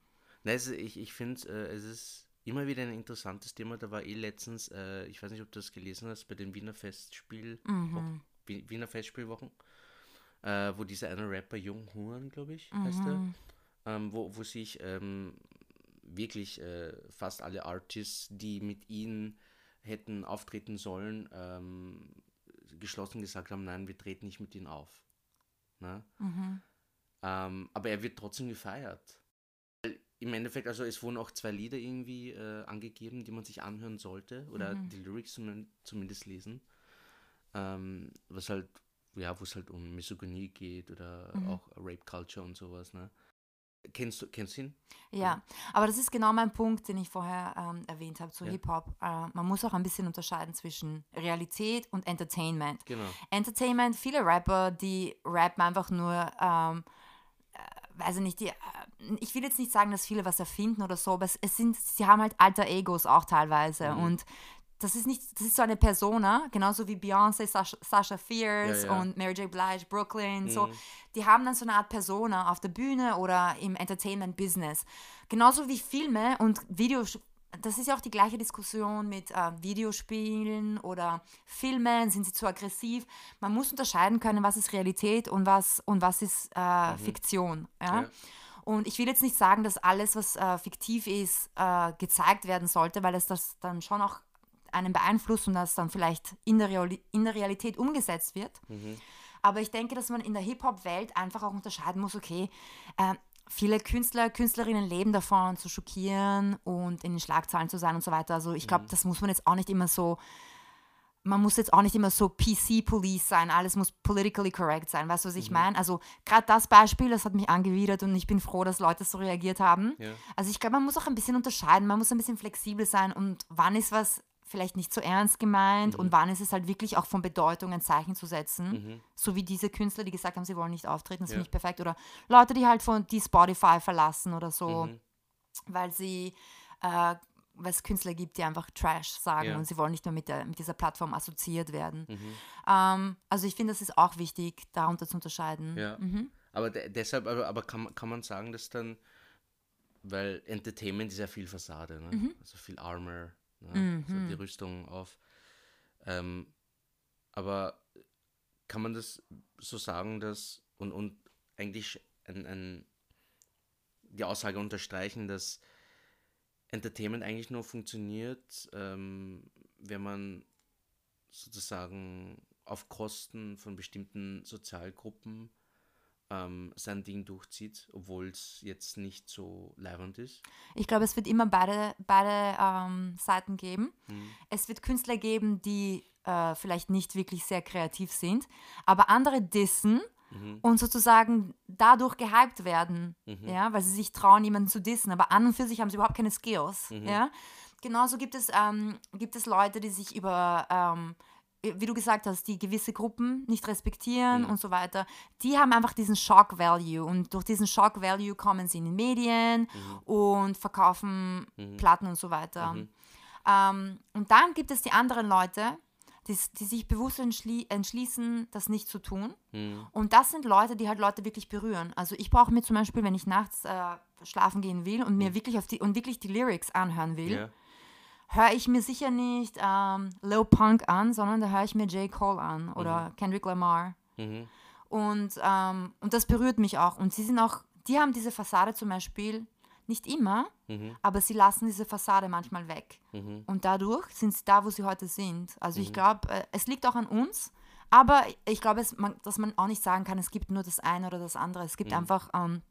Nein, also ich ich finde, äh, es ist immer wieder ein interessantes Thema. Da war eh letztens, äh, ich weiß nicht, ob du das gelesen hast, bei den Wiener Festspiel, mhm. Wiener Festspielwochen, äh, wo dieser eine Rapper Jung Huan, glaube ich, mhm. heißt er, ähm, wo, wo sich ähm, wirklich äh, fast alle Artists, die mit ihnen hätten auftreten sollen, ähm, geschlossen gesagt haben, nein, wir treten nicht mit ihnen auf. Ne? Mhm. Ähm, aber er wird trotzdem gefeiert. Im Endeffekt, also es wurden auch zwei Lieder irgendwie äh, angegeben, die man sich anhören sollte oder mhm. die Lyrics zumindest lesen. Ähm, was halt, ja, wo es halt um Misogynie geht oder mhm. auch Rape Culture und sowas. Ne? Kennst du, kennst ihn? Ja, aber das ist genau mein Punkt, den ich vorher ähm, erwähnt habe zu ja. Hip-Hop. Äh, man muss auch ein bisschen unterscheiden zwischen Realität und Entertainment. Genau. Entertainment, viele Rapper, die rappen einfach nur, ähm, äh, weiß ich nicht, die, äh, ich will jetzt nicht sagen, dass viele was erfinden oder so, aber es, es sind, sie haben halt alter Egos auch teilweise mhm. und das ist nicht, das ist so eine Persona, genauso wie Beyoncé, Sasha, Sasha Fierce ja, ja. und Mary J. Blige, Brooklyn, mhm. so. Die haben dann so eine Art Persona auf der Bühne oder im Entertainment-Business. Genauso wie Filme und Videos. Das ist ja auch die gleiche Diskussion mit äh, Videospielen oder Filmen. Sind sie zu aggressiv? Man muss unterscheiden können, was ist Realität und was, und was ist äh, mhm. Fiktion. Ja? ja? Und ich will jetzt nicht sagen, dass alles, was äh, fiktiv ist, äh, gezeigt werden sollte, weil es das dann schon auch einen beeinflusst und das dann vielleicht in der, Real in der Realität umgesetzt wird. Mhm. Aber ich denke, dass man in der Hip-Hop-Welt einfach auch unterscheiden muss, okay, äh, viele Künstler, Künstlerinnen leben davon, zu schockieren und in den Schlagzeilen zu sein und so weiter. Also ich glaube, mhm. das muss man jetzt auch nicht immer so, man muss jetzt auch nicht immer so PC-Police sein, alles muss politically correct sein, weißt du, was ich mhm. meine? Also gerade das Beispiel, das hat mich angewidert und ich bin froh, dass Leute so reagiert haben. Ja. Also ich glaube, man muss auch ein bisschen unterscheiden, man muss ein bisschen flexibel sein und wann ist was vielleicht nicht so ernst gemeint mhm. und wann ist es halt wirklich auch von Bedeutung, ein Zeichen zu setzen. Mhm. So wie diese Künstler, die gesagt haben, sie wollen nicht auftreten, das ja. finde ich perfekt. Oder Leute, die halt von die Spotify verlassen oder so, mhm. weil sie äh, weil es Künstler gibt, die einfach Trash sagen ja. und sie wollen nicht mehr mit, der, mit dieser Plattform assoziiert werden. Mhm. Ähm, also ich finde, das ist auch wichtig, darunter zu unterscheiden. Ja. Mhm. Aber deshalb, aber, aber kann, kann man sagen, dass dann, weil Entertainment ist ja viel Fassade, ne? Mhm. also viel Armor, ne? mhm. so die Rüstung auf. Ähm, aber kann man das so sagen, dass und, und eigentlich ein, ein, die Aussage unterstreichen, dass Entertainment eigentlich nur funktioniert, ähm, wenn man sozusagen auf Kosten von bestimmten Sozialgruppen ähm, sein Ding durchzieht, obwohl es jetzt nicht so leibend ist? Ich glaube, es wird immer beide, beide ähm, Seiten geben. Mhm. Es wird Künstler geben, die äh, vielleicht nicht wirklich sehr kreativ sind, aber andere dissen mhm. und sozusagen dadurch gehypt werden, mhm. ja, weil sie sich trauen, jemanden zu dissen, aber an und für sich haben sie überhaupt keine Skills. Mhm. Ja? Genauso gibt es, ähm, gibt es Leute, die sich über ähm, wie du gesagt hast, die gewisse Gruppen nicht respektieren mhm. und so weiter, die haben einfach diesen Shock Value und durch diesen Shock Value kommen sie in die Medien mhm. und verkaufen mhm. Platten und so weiter. Mhm. Ähm, und dann gibt es die anderen Leute, die, die sich bewusst entschli entschließen, das nicht zu tun. Mhm. Und das sind Leute, die halt Leute wirklich berühren. Also ich brauche mir zum Beispiel, wenn ich nachts äh, schlafen gehen will und mir mhm. wirklich auf die und wirklich die Lyrics anhören will, ja höre ich mir sicher nicht ähm, Lil Punk an, sondern da höre ich mir J. Cole an oder mhm. Kendrick Lamar. Mhm. Und, ähm, und das berührt mich auch. Und sie sind auch, die haben diese Fassade zum Beispiel, Nicht immer, Mhm. aber sie lassen diese Fassade manchmal weg. Mhm. Und dadurch sind sie da, wo sie heute sind. Also ich glaube, äh, es liegt auch an uns, aber ich glaube, dass man auch nicht sagen kann, es gibt nur das eine oder das andere. Es gibt einfach ähm,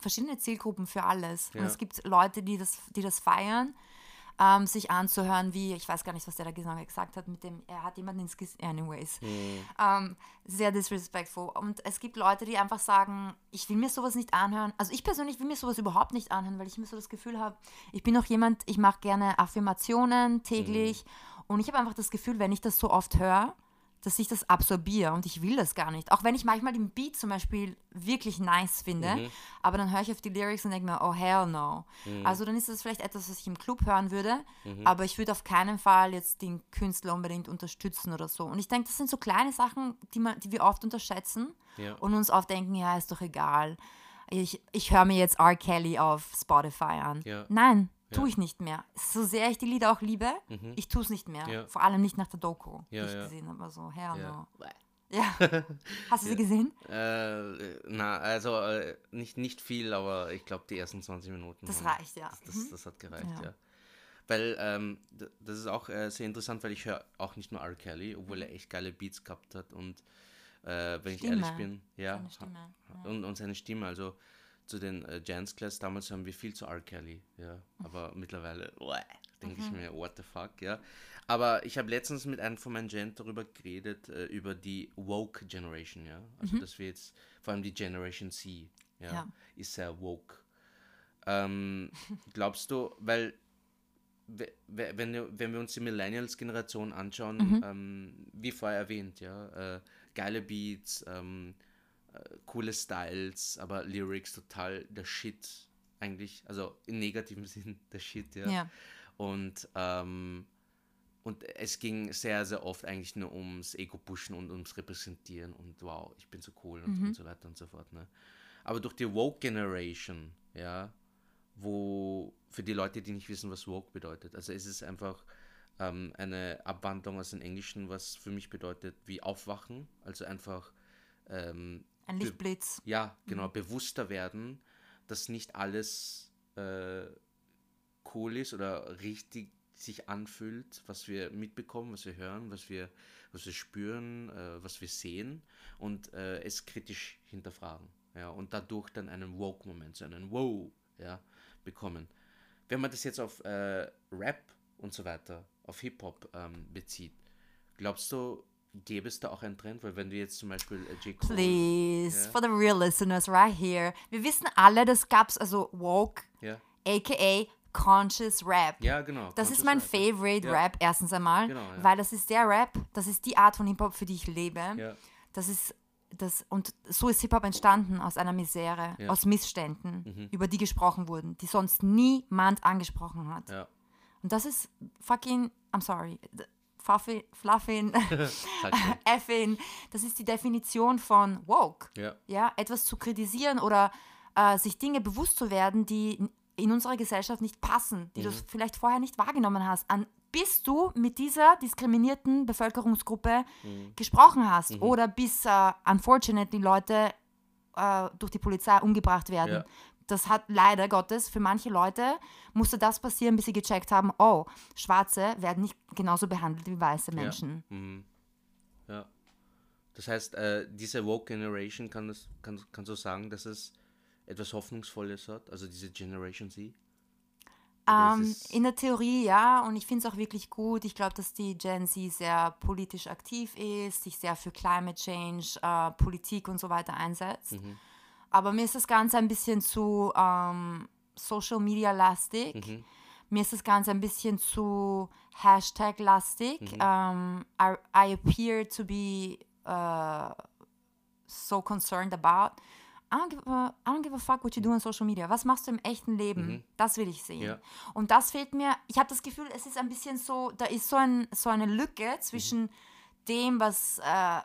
verschiedene Zielgruppen für alles. Und Ja. es gibt Leute, die das, die das feiern, ähm, sich anzuhören, wie, ich weiß gar nicht, was der da genau gesagt hat, mit dem, er hat jemanden ins Gesicht, anyways. Ähm, sehr disrespectful. Und es gibt Leute, die einfach sagen, ich will mir sowas nicht anhören. Also ich persönlich will mir sowas überhaupt nicht anhören, weil ich mir so das Gefühl habe, ich bin auch jemand, ich mache gerne Affirmationen täglich. Und ich habe einfach das Gefühl, wenn ich das so oft höre, dass ich das absorbiere und ich will das gar nicht. Auch wenn ich manchmal den Beat zum Beispiel wirklich nice finde, aber dann höre ich auf die Lyrics und denke mir, oh hell no. Also dann ist das vielleicht etwas, was ich im Club hören würde, aber ich würde auf keinen Fall jetzt den Künstler unbedingt unterstützen oder so. Und ich denke, das sind so kleine Sachen, die, man, die wir oft unterschätzen Ja. und uns oft denken, ja, ist doch egal. Ich, ich höre mir jetzt R. Kelly auf Spotify an. Ja. Nein, Ja. tue ich nicht mehr. So sehr ich die Lieder auch liebe, ich tue es nicht mehr. Ja. Vor allem nicht nach der Doku, Ja, die ich gesehen habe. So, hell Ja. no. Ja. Hast du sie gesehen? Äh, na, also äh, nicht, nicht viel, aber ich glaube die ersten 20 Minuten. Das haben- reicht, ja. Das, das, Mhm. das hat gereicht, Ja. ja. Weil ähm, das ist auch äh, sehr interessant, weil ich höre auch nicht nur R. Kelly, obwohl er echt geile Beats gehabt hat und äh, wenn ich ehrlich Stimme. bin, ja, Stimme, Und, und seine Stimme, also zu den äh, Jazz Class damals haben wir viel zu R. Kelly, ja, aber mittlerweile denke Mhm. ich mir, what the fuck, ja. Aber ich habe letztens mit einem von meinen Gent darüber geredet, äh, über die Woke Generation, ja. Also dass wir jetzt, vor allem die Generation C, ja, Mhm. Ja. ist sehr woke. Ähm, glaubst du, weil we- we- wenn, wir- wenn wir uns die Millennials-Generation anschauen, Mhm. ähm, wie vorher erwähnt, ja, äh, geile Beats, ähm, äh, coole Styles, aber Lyrics total der Shit eigentlich, also im negativen Sinn der Shit, ja. Ja. Und, ähm, und es ging sehr, sehr oft eigentlich nur ums Ego-Pushen und ums Repräsentieren und wow, ich bin so cool und, und so weiter und so fort. Ne? Aber durch die Woke-Generation, ja, wo für die Leute, die nicht wissen, was Woke bedeutet, also es ist einfach ähm, eine Abwandlung aus dem Englischen, was für mich bedeutet wie aufwachen, also einfach ähm, Ein Lichtblitz. ja, genau, bewusster werden, dass nicht alles äh, cool ist oder richtig sich anfühlt, was wir mitbekommen, was wir hören, was wir, was wir spüren, äh, was wir sehen und äh, es kritisch hinterfragen. Ja, und dadurch dann einen Woke-Moment, so einen Wow, ja, bekommen. Wenn man das jetzt auf äh, Rap und so weiter, auf Hip-Hop ähm, bezieht, glaubst du, gäbe es da auch einen Trend? Weil wenn du jetzt zum Beispiel äh, J. Cole Please, Ja. for the real listeners right here. Wir wissen alle, das gab's also woke, Ja, aka conscious rap. ja genau. Das Conscious ist mein Rap. Favorite Ja. Rap, erstens einmal, Genau, ja. weil das ist der Rap, das ist die Art von Hip-Hop, für die ich lebe. Ja, Das ist das, und so ist Hip-Hop entstanden aus einer Misere, aus Missständen, Mhm. über die gesprochen wurden, die sonst niemand angesprochen hat. Und das ist fucking, I'm sorry, d- Fluffin. Effin, das ist die Definition von woke. ja, Ja, etwas zu kritisieren oder äh, sich Dinge bewusst zu werden, die in- unserer Gesellschaft nicht passen, die du Mhm. vielleicht vorher nicht wahrgenommen hast, an, bis du mit dieser diskriminierten Bevölkerungsgruppe Mhm. gesprochen hast oder bis äh, unfortunately Leute äh, durch die Polizei umgebracht werden. Ja. Das hat leider Gottes für manche Leute musste das passieren, bis sie gecheckt haben, oh, Schwarze werden nicht genauso behandelt wie weiße Menschen. Ja. Mhm. ja. Das heißt, äh, diese Woke Generation kann das, kann, kannst du sagen, dass es etwas Hoffnungsvolles hat, also diese Generation Z? Ähm, in der Theorie ja, und ich finde es auch wirklich gut. Ich glaube, dass die Gen Z sehr politisch aktiv ist, sich sehr für Climate Change, äh, Politik und so weiter einsetzt. Mhm. Aber mir ist das Ganze ein bisschen zu ähm, Social Media lastig. Mhm. Mir ist das Ganze ein bisschen zu Hashtag-lastig. Mhm. Ähm, I, I appear to be uh, so concerned about. I don't, give a, I don't give a fuck what you do on social media. Was machst du im echten Leben? Das will ich sehen. Mhm. Ja. Und das fehlt mir. Ich habe das Gefühl, es ist ein bisschen so, da ist so, ein, so eine Lücke zwischen dem, was äh,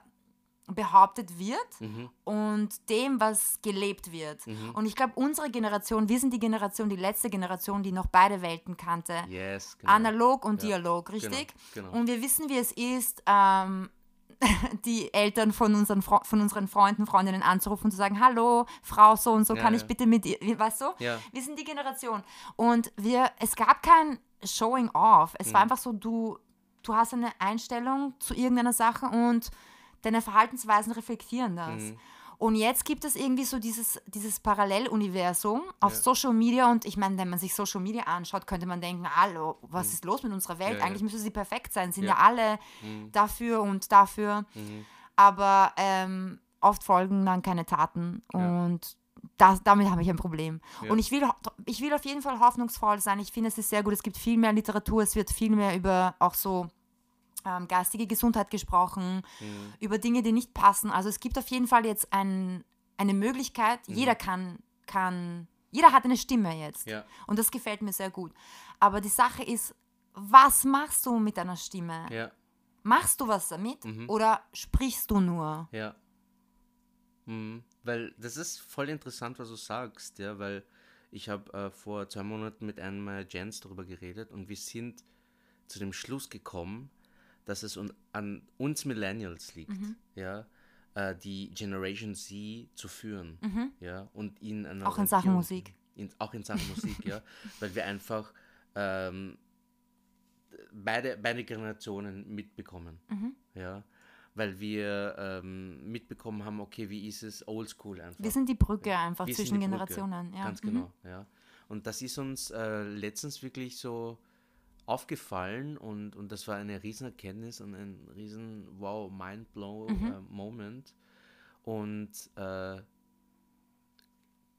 behauptet wird Mhm. und dem, was gelebt wird. Und ich glaube, unsere Generation, wir sind die Generation, die letzte Generation, die noch beide Welten kannte. Yes, genau. Analog und Ja, Dialog, richtig? genau. Und wir wissen, wie es ist, ähm, die Eltern von unseren, von unseren Freunden, Freundinnen anzurufen und zu sagen, hallo, Frau so und so, ja, kann ja. ich bitte mit ihr, weißt du? Ja. Wir sind die Generation. Und wir, es gab kein Showing off. Es mhm. war einfach so, du, du hast eine Einstellung zu irgendeiner Sache und deine Verhaltensweisen reflektieren das. Mhm. Und jetzt gibt es irgendwie so dieses, dieses Paralleluniversum auf ja. Social Media. Und ich meine, wenn man sich Social Media anschaut, könnte man denken, hallo, was mhm. ist los mit unserer Welt? Ja, Eigentlich ja. müsste sie perfekt sein. Sind ja, alle mhm. dafür und dafür. Mhm. Aber ähm, oft folgen dann keine Taten. Und das, damit habe ich ein Problem. Und ich will, ich will auf jeden Fall hoffnungsvoll sein. Ich finde, es ist sehr gut. Es gibt viel mehr Literatur. Es wird viel mehr über auch so ähm, geistige Gesundheit gesprochen, mhm. über Dinge, die nicht passen. Also es gibt auf jeden Fall jetzt ein, eine Möglichkeit, mhm. jeder kann, kann, jeder hat eine Stimme jetzt. Ja. Und das gefällt mir sehr gut. Aber die Sache ist, was machst du mit deiner Stimme? Ja. Machst du was damit mhm. oder sprichst du nur? Ja. Mhm. Weil das ist voll interessant, was du sagst, ja, weil ich habe äh, vor zwei Monaten mit einem meiner Gens darüber geredet und wir sind zu dem Schluss gekommen, dass es un an uns Millennials liegt, mhm. ja, äh, die Generation Z zu führen, mhm. ja, und ihnen auch in Sachen Musik, in, auch in Sachen Musik, ja, weil wir einfach ähm, beide, beide Generationen mitbekommen, mhm. ja, weil wir ähm, mitbekommen haben, okay, wie ist es oldschool einfach. Wir sind die Brücke ja. einfach wir zwischen Generationen, ja. Ganz genau, mhm. ja. Und das ist uns äh, letztens wirklich so aufgefallen und, und das war eine riesen Erkenntnis und ein riesen wow, mind-blow mhm. äh, Moment. Und äh,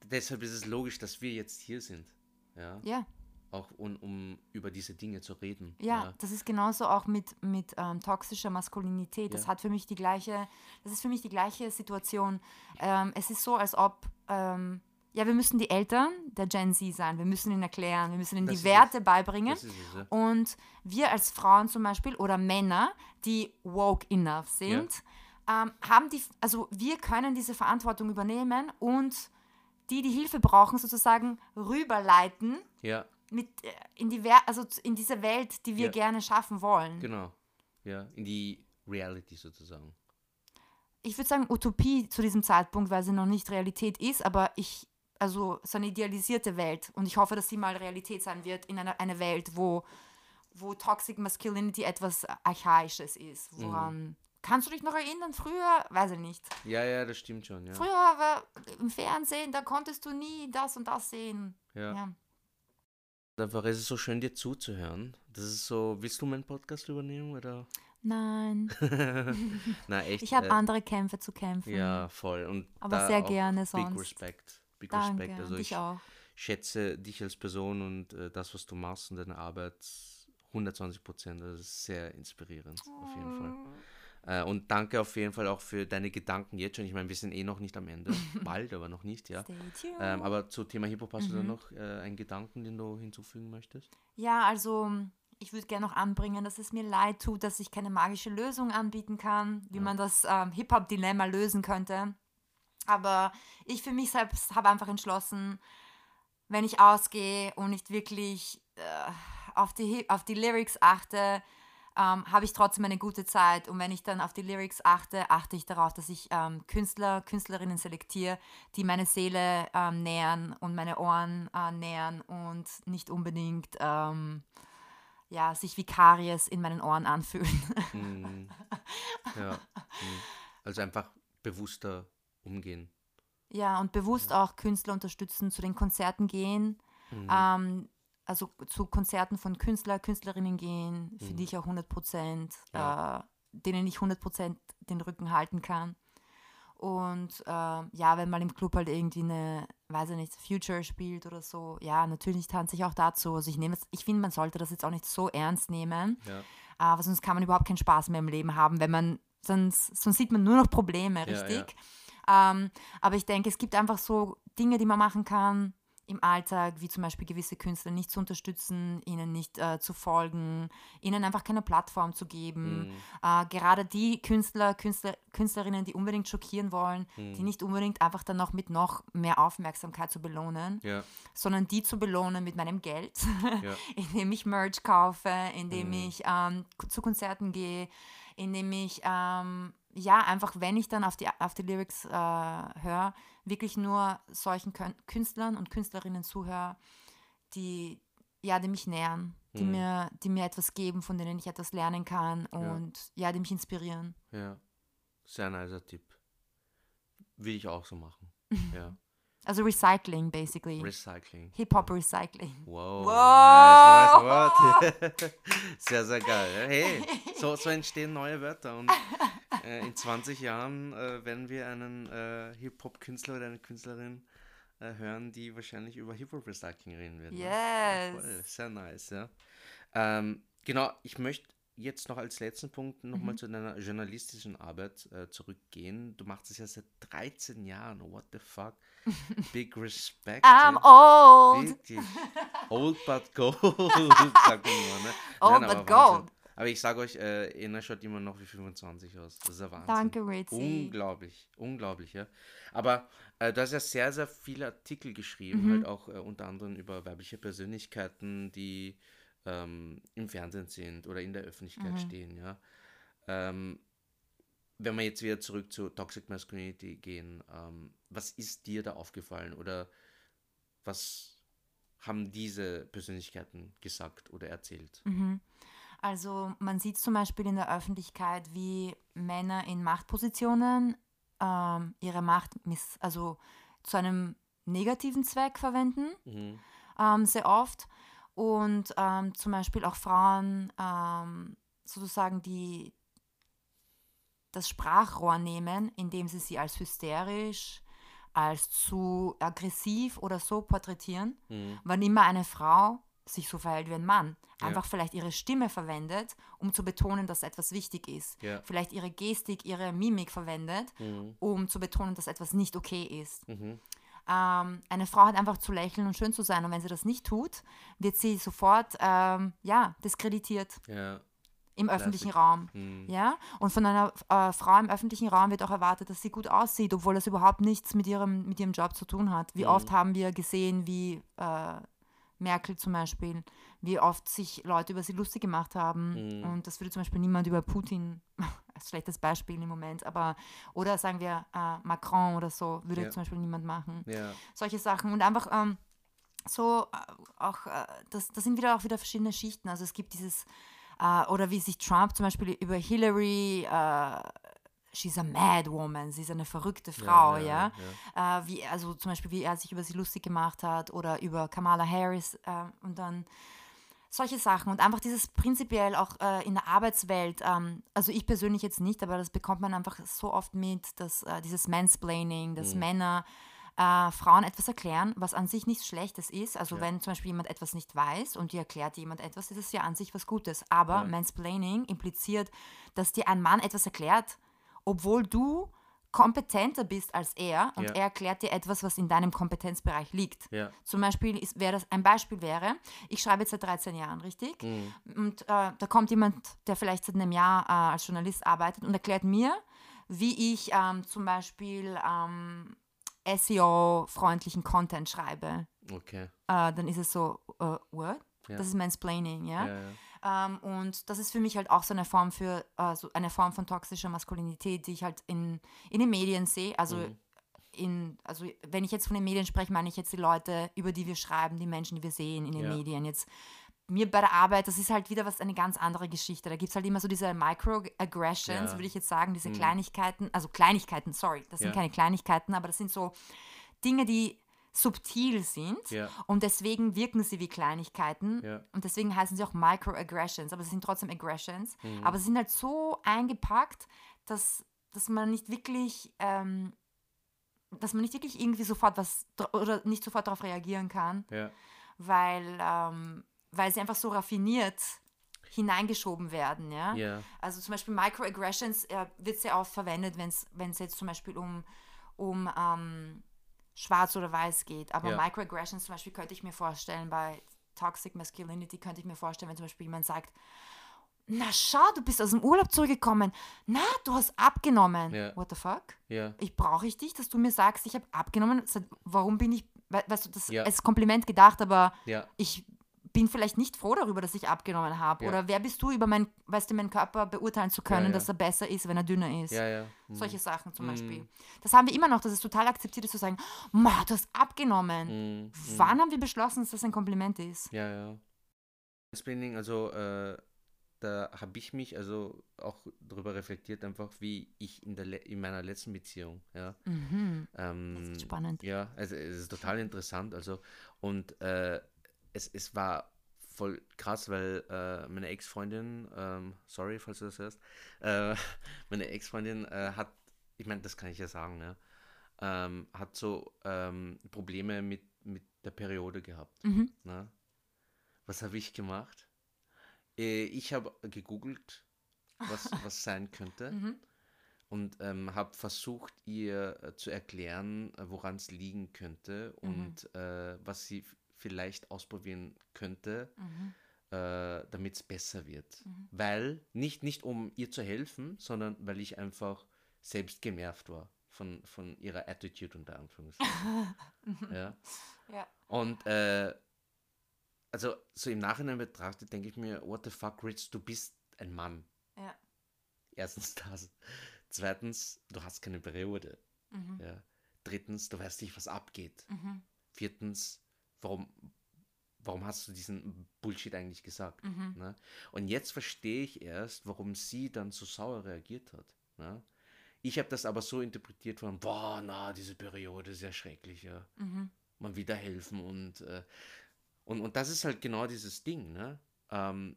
deshalb ist es logisch, dass wir jetzt hier sind. Ja. ja. Auch um, um über diese Dinge zu reden. Ja, ja. das ist genauso auch mit, mit ähm, toxischer Maskulinität. Das ja. hat für mich die gleiche, das ist für mich die gleiche Situation. Ähm, es ist so, als ob ähm, ja, wir müssen die Eltern der Gen Z sein. Wir müssen ihnen erklären, wir müssen ihnen das die Werte es. beibringen. Es, ja. Und wir als Frauen zum Beispiel oder Männer, die woke enough sind, ja. ähm, haben die, also wir können diese Verantwortung übernehmen und die, die Hilfe brauchen, sozusagen rüberleiten ja. mit, äh, in, die, also in diese Welt, die wir gerne schaffen wollen. Genau, ja, in die Reality sozusagen ich würde sagen, Utopie zu diesem Zeitpunkt, weil sie noch nicht Realität ist, aber ich, also so eine idealisierte Welt. Und ich hoffe, dass sie mal Realität sein wird in einer eine Welt, wo, wo Toxic Masculinity etwas Archaisches ist. Woran. Mhm. Kannst du dich noch erinnern? Früher, weiß ich nicht. Ja, ja, das stimmt schon. Ja. Früher war im Fernsehen, da konntest du nie das und das sehen. Ja. ja. Einfach ist es so schön, dir zuzuhören. Das ist so, willst du meinen Podcast übernehmen oder? Nein. Na, echt. Ich habe äh, andere Kämpfe zu kämpfen. Ja, voll. Und Aber sehr gerne sonst. Big Respect. Big Danke, Respect. Also ich auch. schätze dich als Person und äh, das, was du machst und deine Arbeit 120 Prozent. Das ist sehr inspirierend, oh. auf jeden Fall. Oh. Äh, und danke auf jeden Fall auch für deine Gedanken jetzt schon. Ich meine, wir sind eh noch nicht am Ende. Bald, aber noch nicht, ja. Ähm, aber zu Thema Hip-Hop hast mhm. du da mhm. noch äh, einen Gedanken, den du hinzufügen möchtest? Ja, also ich würde gerne noch anbringen, dass es mir leid tut, dass ich keine magische Lösung anbieten kann, wie ja. man das ähm, Hip-Hop-Dilemma lösen könnte. Aber ich für mich selbst habe einfach entschlossen, wenn ich ausgehe und nicht wirklich äh, auf, die, auf die Lyrics achte, ähm, habe ich trotzdem eine gute Zeit. Und wenn ich dann auf die Lyrics achte, achte ich darauf, dass ich ähm, Künstler, Künstlerinnen selektiere, die meine Seele ähm, nähern und meine Ohren äh, nähern und nicht unbedingt ähm, ja, sich wie Karies in meinen Ohren anfühlen. Mm. Ja. Mm. Also einfach bewusster umgehen. Ja, und bewusst ja. auch Künstler unterstützen, zu den Konzerten gehen. Mhm. Ähm, also zu Konzerten von Künstler, Künstlerinnen gehen, für mhm. die ich auch 100 Prozent, ja. äh, denen ich 100 Prozent den Rücken halten kann. Und äh, ja, wenn mal im Club halt irgendwie eine, weiß ich nicht, Future spielt oder so, ja, natürlich tanze ich auch dazu. Also ich nehme es, ich finde, man sollte das jetzt auch nicht so ernst nehmen, ja. aber sonst kann man überhaupt keinen Spaß mehr im Leben haben, wenn man, sonst, sonst sieht man nur noch Probleme, richtig? Ja, ja. Ähm, aber ich denke, es gibt einfach so Dinge, die man machen kann, im Alltag, wie zum Beispiel gewisse Künstler nicht zu unterstützen, ihnen nicht äh, zu folgen, ihnen einfach keine Plattform zu geben. Mhm. Äh, gerade die Künstler, Künstler, Künstlerinnen, die unbedingt schockieren wollen, mhm. die nicht unbedingt einfach dann noch mit noch mehr Aufmerksamkeit zu belohnen, ja. sondern die zu belohnen mit meinem Geld, ja. indem ich Merch kaufe, indem mhm. ich ähm, zu Konzerten gehe, indem ich ähm, ja einfach, wenn ich dann auf die, auf die Lyrics äh, höre, wirklich nur solchen Künstlern und Künstlerinnen zuhöre, die, ja, die mich nähern, die, mhm. mir, die mir etwas geben, von denen ich etwas lernen kann und ja, ja die mich inspirieren. Ja, sehr nicer Tipp. Will ich auch so machen. ja. Also Recycling, basically. Recycling. Hip-Hop Recycling. Wow. wow. Nice, nice Wort. sehr, sehr geil. Hey, so, so entstehen neue Wörter. Und äh, in 20 Jahren äh, werden wir einen äh, Hip-Hop-Künstler oder eine Künstlerin äh, hören, die wahrscheinlich über Hip-Hop-Recycling reden wird. Ne? Yes. Voll, sehr nice, ja. Ähm, genau, ich möchte jetzt noch als letzten Punkt nochmal mhm. zu deiner journalistischen Arbeit äh, zurückgehen. Du machst es ja seit 13 Jahren. What the fuck? Big respect. I'm old. Wirklich. Old but gold, sagt man immer, ne? Old Nein, but gold. Aber ich sage euch, äh, Ena schaut immer noch wie 25 aus. Das ist ja Wahnsinn. Danke, Ritzy. Unglaublich, unglaublich, ja. Aber äh, du hast ja sehr, sehr viele Artikel geschrieben, mhm. halt auch äh, unter anderem über weibliche Persönlichkeiten, die ähm, im Fernsehen sind oder in der Öffentlichkeit mhm. stehen, ja. Ähm, wenn wir jetzt wieder zurück zu Toxic Masculinity gehen, ähm, was ist dir da aufgefallen oder was haben diese Persönlichkeiten gesagt oder erzählt? Mhm. Also man sieht zum Beispiel in der Öffentlichkeit, wie Männer in Machtpositionen ähm, ihre Macht miss also zu einem negativen Zweck verwenden, mhm. ähm, sehr oft. Und ähm, zum Beispiel auch Frauen ähm, sozusagen die das Sprachrohr nehmen, indem sie sie als hysterisch, als zu aggressiv oder so porträtieren, mhm. wann immer eine Frau sich so verhält wie ein Mann. Einfach ja. vielleicht ihre Stimme verwendet, um zu betonen, dass etwas wichtig ist. Ja. Vielleicht ihre Gestik, ihre Mimik verwendet, mhm. um zu betonen, dass etwas nicht okay ist. Mhm. Ähm, eine Frau hat einfach zu lächeln und schön zu sein. Und wenn sie das nicht tut, wird sie sofort ähm, ja, diskreditiert. Ja. Im Classic. öffentlichen Raum. Mhm. Ja? Und von einer äh, Frau im öffentlichen Raum wird auch erwartet, dass sie gut aussieht, obwohl das überhaupt nichts mit ihrem, mit ihrem Job zu tun hat. Wie mhm. oft haben wir gesehen, wie äh, Merkel zum Beispiel, wie oft sich Leute über sie lustig gemacht haben. Mhm. Und das würde zum Beispiel niemand über Putin, als schlechtes Beispiel im Moment, aber oder sagen wir äh, Macron oder so, würde ja. zum Beispiel niemand machen. Ja. Solche Sachen. Und einfach ähm, so äh, auch, äh, das, das sind wieder auch wieder verschiedene Schichten. Also es gibt dieses, äh, oder wie sich Trump zum Beispiel über Hillary äh, she's a mad woman, sie ist eine verrückte Frau, ja. ja, ja. Äh, wie, also zum Beispiel, wie er sich über sie lustig gemacht hat oder über Kamala Harris äh, und dann solche Sachen und einfach dieses prinzipiell auch äh, in der Arbeitswelt, ähm, also ich persönlich jetzt nicht, aber das bekommt man einfach so oft mit, dass äh, dieses Mansplaining, dass mhm. Männer äh, Frauen etwas erklären, was an sich nichts Schlechtes ist. Also ja. wenn zum Beispiel jemand etwas nicht weiß und dir erklärt jemand etwas, ist es ja an sich was Gutes. Aber ja. Mansplaining impliziert, dass dir ein Mann etwas erklärt, obwohl du kompetenter bist als er und ja. er erklärt dir etwas, was in deinem Kompetenzbereich liegt. Ja. Zum Beispiel ist, wäre das ein Beispiel wäre, ich schreibe jetzt seit 13 Jahren, richtig? Mhm. Und äh, da kommt jemand, der vielleicht seit einem Jahr äh, als Journalist arbeitet und erklärt mir, wie ich ähm, zum Beispiel ähm, SEO-freundlichen Content schreibe. Okay. Äh, dann ist es so, uh, what? Ja. Das ist Mansplaining, ja. ja, ja. Ähm, und das ist für mich halt auch so eine Form für äh, so eine Form von toxischer Maskulinität, die ich halt in, in den Medien sehe. Also mhm. in, also wenn ich jetzt von den Medien spreche, meine ich jetzt die Leute, über die wir schreiben, die Menschen, die wir sehen in den ja. Medien. Jetzt mir bei der Arbeit, das ist halt wieder was eine ganz andere Geschichte. Da gibt es halt immer so diese Microaggressions, ja. würde ich jetzt sagen, diese mhm. Kleinigkeiten, also Kleinigkeiten, sorry, das sind keine Kleinigkeiten, aber das sind so Dinge, die subtil sind ja. und deswegen wirken sie wie Kleinigkeiten ja. und deswegen heißen sie auch Microaggressions, aber sie sind trotzdem Aggressions, mhm. aber sie sind halt so eingepackt, dass, dass man nicht wirklich, ähm, dass man nicht wirklich irgendwie sofort was oder nicht sofort darauf reagieren kann, ja. weil, ähm, weil sie einfach so raffiniert hineingeschoben werden, ja. Yeah. Also zum Beispiel Microaggressions äh, wird sehr oft verwendet, wenn es jetzt zum Beispiel um, um ähm, schwarz oder weiß geht. Aber ja. Microaggressions zum Beispiel könnte ich mir vorstellen, bei Toxic Masculinity könnte ich mir vorstellen, wenn zum Beispiel jemand sagt, na schau, du bist aus dem Urlaub zurückgekommen. Na, du hast abgenommen. Ja. What the fuck? Ja. Ich brauche ich dich, dass du mir sagst, ich habe abgenommen. Warum bin ich, weißt du, das ja. ist Kompliment gedacht, aber ich bin vielleicht nicht froh darüber, dass ich abgenommen habe. Ja. Oder wer bist du, über mein, weißt du, meinen Körper beurteilen zu können, Ja, ja. dass er besser ist, wenn er dünner ist. Ja, ja. Mhm. Solche Sachen zum Mhm. Beispiel. Das haben wir immer noch, dass es total akzeptiert ist zu sagen, Ma, du hast abgenommen. Mhm. Mhm. Wann haben wir beschlossen, dass das ein Kompliment ist? Ja, ja. Mansplaining, also äh, da habe ich mich also auch darüber reflektiert, einfach wie ich in, der in meiner letzten Beziehung, ja. Mhm. Ähm, ist spannend. Ja, also es ist total interessant, also und äh, es, es war voll krass, weil äh, meine Ex-Freundin, ähm, sorry, falls du das hörst, äh, meine Ex-Freundin äh, hat, ich meine, das kann ich ja sagen, ne, ähm, hat so ähm, Probleme mit, mit der Periode gehabt. Mhm. Ne? Was habe ich gemacht? Äh, ich habe gegoogelt, was, was sein könnte Mhm. und ähm, habe versucht, ihr äh, zu erklären, woran es liegen könnte Mhm. und äh, was sie vielleicht ausprobieren könnte, Mhm. äh, damit es besser wird. Mhm. Weil, nicht, nicht um ihr zu helfen, sondern weil ich einfach selbst genervt war von, von ihrer Attitude unter Anführungszeichen. ja. Ja. Und äh, also so im Nachhinein betrachtet, denke ich mir, what the fuck, Rich, du bist ein Mann. Ja. Erstens das. Zweitens, du hast keine Periode. Mhm. Ja. Drittens, du weißt nicht, was abgeht. Mhm. Viertens, warum, warum hast du diesen Bullshit eigentlich gesagt? Mhm. Ne? Und jetzt verstehe ich erst, warum sie dann so sauer reagiert hat. Ne? Ich habe das aber so interpretiert von, boah, na, diese Periode ist ja schrecklich, ja. Mhm. Man wieder helfen und, äh, und, und das ist halt genau dieses Ding, ne? Ähm,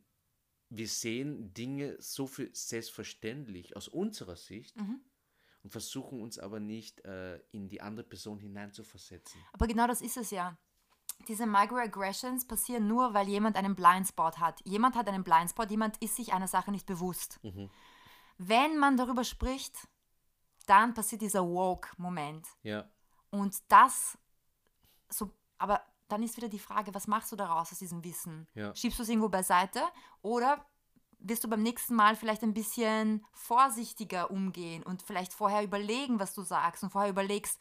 wir sehen Dinge so für selbstverständlich aus unserer Sicht Mhm. und versuchen uns aber nicht äh, in die andere Person hineinzuversetzen. Aber genau das ist es ja. Diese Microaggressions passieren nur, weil jemand einen Blindspot hat. Jemand hat einen Blindspot, jemand ist sich einer Sache nicht bewusst. Mhm. Wenn man darüber spricht, dann passiert dieser Woke-Moment. Ja, Und das, so, aber dann ist wieder die Frage, was machst du daraus aus diesem Wissen? Ja. Schiebst du es irgendwo beiseite oder wirst du beim nächsten Mal vielleicht ein bisschen vorsichtiger umgehen und vielleicht vorher überlegen, was du sagst und vorher überlegst,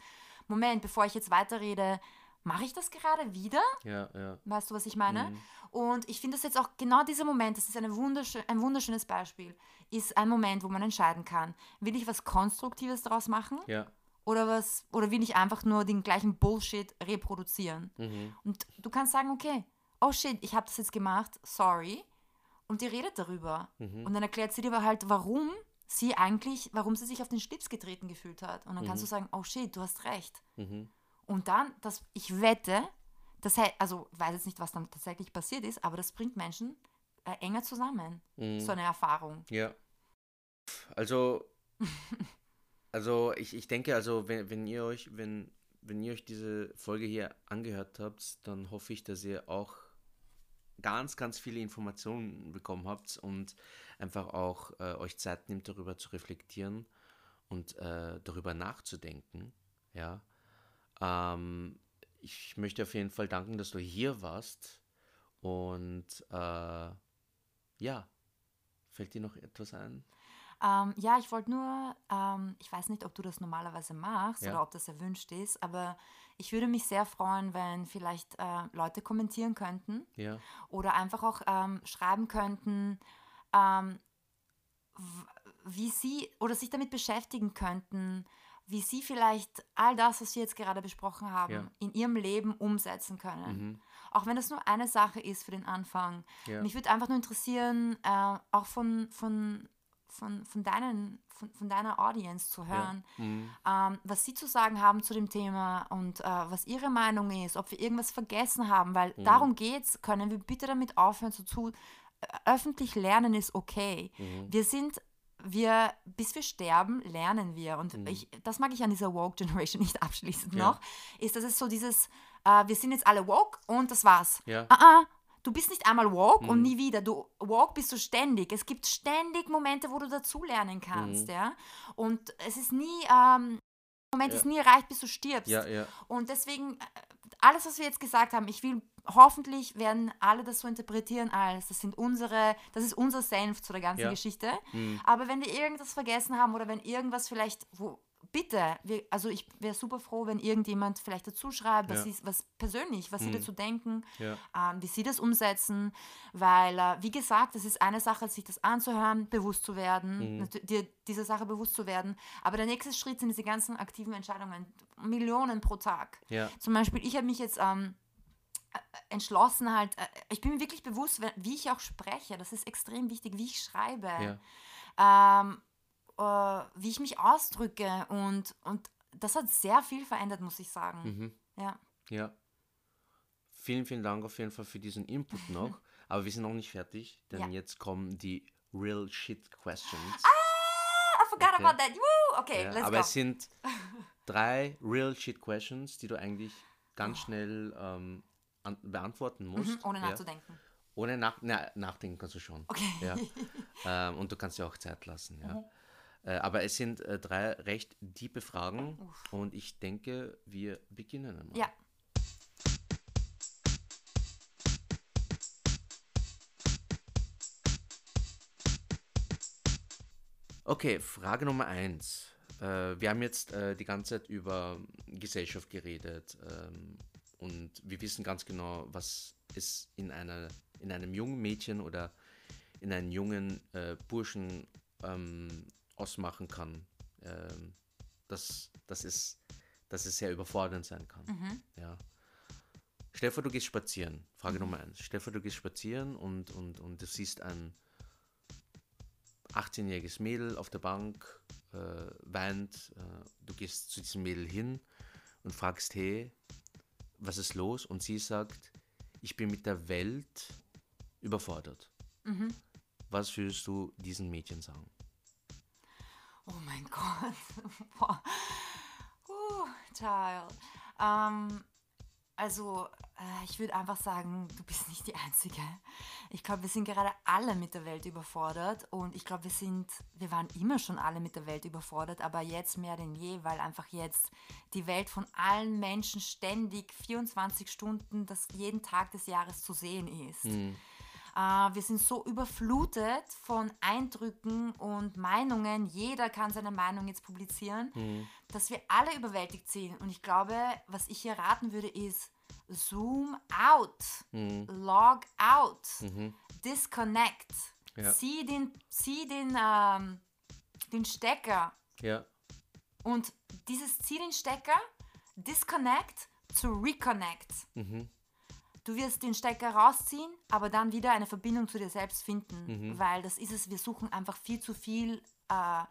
Moment, bevor ich jetzt weiterrede, mache ich das gerade wieder? ja, ja. Weißt du, was ich meine? Mhm. Und ich finde das jetzt auch genau dieser Moment, das ist eine wunderschön, ein wunderschönes Beispiel, ist ein Moment, wo man entscheiden kann, will ich was Konstruktives daraus machen Ja. oder was oder will ich einfach nur den gleichen Bullshit reproduzieren? Mhm. Und du kannst sagen, okay, oh shit, ich habe das jetzt gemacht, sorry. Und die redet darüber. Mhm. Und dann erklärt sie dir aber halt, warum sie eigentlich, warum sie sich auf den Schlips getreten gefühlt hat. Und dann kannst Mhm. du sagen, oh shit, du hast recht. Mhm. Und dann, das, ich wette, das, also ich weiß jetzt nicht, was dann tatsächlich passiert ist, aber das bringt Menschen äh, enger zusammen, Mhm. so eine Erfahrung. Ja. Also, also ich, ich denke, also wenn, wenn ihr euch, wenn, wenn ihr euch diese Folge hier angehört habt, dann hoffe ich, dass ihr auch ganz, ganz viele Informationen bekommen habt und einfach auch äh, euch Zeit nimmt, darüber zu reflektieren und äh, darüber nachzudenken. Ja. Ähm, ich möchte auf jeden Fall danken, dass du hier warst. Und äh, ja, fällt dir noch etwas ein? Ähm, ja, ich wollte nur, ähm, ich weiß nicht, ob du das normalerweise machst Ja. oder ob das erwünscht ist, aber ich würde mich sehr freuen, wenn vielleicht äh, Leute kommentieren könnten Ja. oder einfach auch ähm, schreiben könnten, ähm, wie sie oder sich damit beschäftigen könnten, wie sie vielleicht all das, was wir jetzt gerade besprochen haben, Ja. in ihrem Leben umsetzen können. Mhm. Auch wenn das nur eine Sache ist für den Anfang. Ja. Mich würde einfach nur interessieren, äh, auch von, von, von, von, deinen, von, von deiner Audience zu hören, Ja. Mhm. ähm, was sie zu sagen haben zu dem Thema und äh, was ihre Meinung ist, ob wir irgendwas vergessen haben, weil Mhm. darum geht es. Können wir bitte damit aufhören zu tun? Äh, öffentlich lernen ist okay. Mhm. Wir sind, wir, bis wir sterben, lernen wir. Und Mhm. ich, das mag ich an dieser Woke Generation nicht abschließend Ja. noch, ist, dass es so dieses, äh, wir sind jetzt alle woke und das war's. Ja. Ah, ah, du bist nicht einmal woke und Mhm. nie wieder. Du woke bist du ständig. Es gibt ständig Momente, wo du dazulernen kannst, Mhm. ja. Und es ist nie, ähm, Moment Ja. ist nie erreicht, bis du stirbst. Ja, ja. Und deswegen, äh, alles, was wir jetzt gesagt haben, ich will, hoffentlich werden alle das so interpretieren als, das sind unsere, das ist unser Senf zu der ganzen Ja. Geschichte. Mhm. Aber wenn wir irgendwas vergessen haben oder wenn irgendwas vielleicht, wo bitte, wir, also ich wäre super froh, wenn irgendjemand vielleicht dazu schreibt, was, Ja. sie, was persönlich, was sie Mhm. dazu denken, Ja. ähm, wie sie das umsetzen, weil, äh, wie gesagt, es ist eine Sache, sich das anzuhören, bewusst zu werden, Mhm. dir dieser Sache bewusst zu werden, aber der nächste Schritt sind diese ganzen aktiven Entscheidungen, Millionen pro Tag. Ja. Zum Beispiel, ich habe mich jetzt ähm, äh, entschlossen, halt, äh, ich bin mir wirklich bewusst, wie ich auch spreche, das ist extrem wichtig, wie ich schreibe Ja. ähm, äh, wie ich mich ausdrücke und, und das hat sehr viel verändert, muss ich sagen. Mhm. Ja. Ja. Vielen, vielen Dank auf jeden Fall für diesen Input noch. Aber wir sind noch nicht fertig, denn Ja. jetzt kommen die Real Shit Questions. I forgot Okay. about that. Woo! Okay, Ja, let's aber go. es sind drei Real Shit Questions, die du eigentlich ganz schnell ähm, an, beantworten musst. Mhm, ohne ja. nachzudenken. Ohne nach, na, nachdenken kannst du schon. Okay. Ja. ähm, und du kannst dir auch Zeit lassen. Ja. Mhm. Äh, aber es sind äh, drei recht tiefe Fragen und ich denke, wir beginnen einmal. Ja. Okay, Frage Nummer eins. Äh, wir haben jetzt äh, die ganze Zeit über Gesellschaft geredet ähm, und wir wissen ganz genau, was es in, einer, in einem jungen Mädchen oder in einem jungen äh, Burschen ähm, ausmachen kann, ähm, dass, dass, es, dass es sehr überfordernd sein kann. Mhm. Ja. Stell dir vor, du gehst spazieren. Frage Nummer eins. Stell dir vor, du gehst spazieren und, und, und du siehst ein 18-jähriges Mädel auf der Bank, äh, weint. Äh, du gehst zu diesem Mädel hin und fragst, hey, was ist los? Und sie sagt, ich bin mit der Welt überfordert. Mhm. Was würdest du diesen Mädchen sagen? Oh mein Gott. Boah. Uh, child. Ähm, also, äh, ich würde einfach sagen, du bist nicht die Einzige. Ich glaube, wir sind gerade alle mit der Welt überfordert und ich glaube, wir sind, wir waren immer schon alle mit der Welt überfordert, aber jetzt mehr denn je, weil einfach jetzt die Welt von allen Menschen ständig 24 Stunden, das jeden Tag des Jahres zu sehen ist. Äh, wir sind so überflutet von Eindrücken und Meinungen. Jeder kann seine Meinung jetzt publizieren, dass wir alle überwältigt sind. Und ich glaube, was ich hier raten würde, ist Zoom out, log out, disconnect, Ja. zieh den, zieh den, ähm, den Stecker. Ja, und dieses zieh den Stecker, disconnect zu reconnect. Du wirst den Stecker rausziehen, aber dann wieder eine Verbindung zu dir selbst finden, weil das ist es, wir suchen einfach viel zu viel, äh,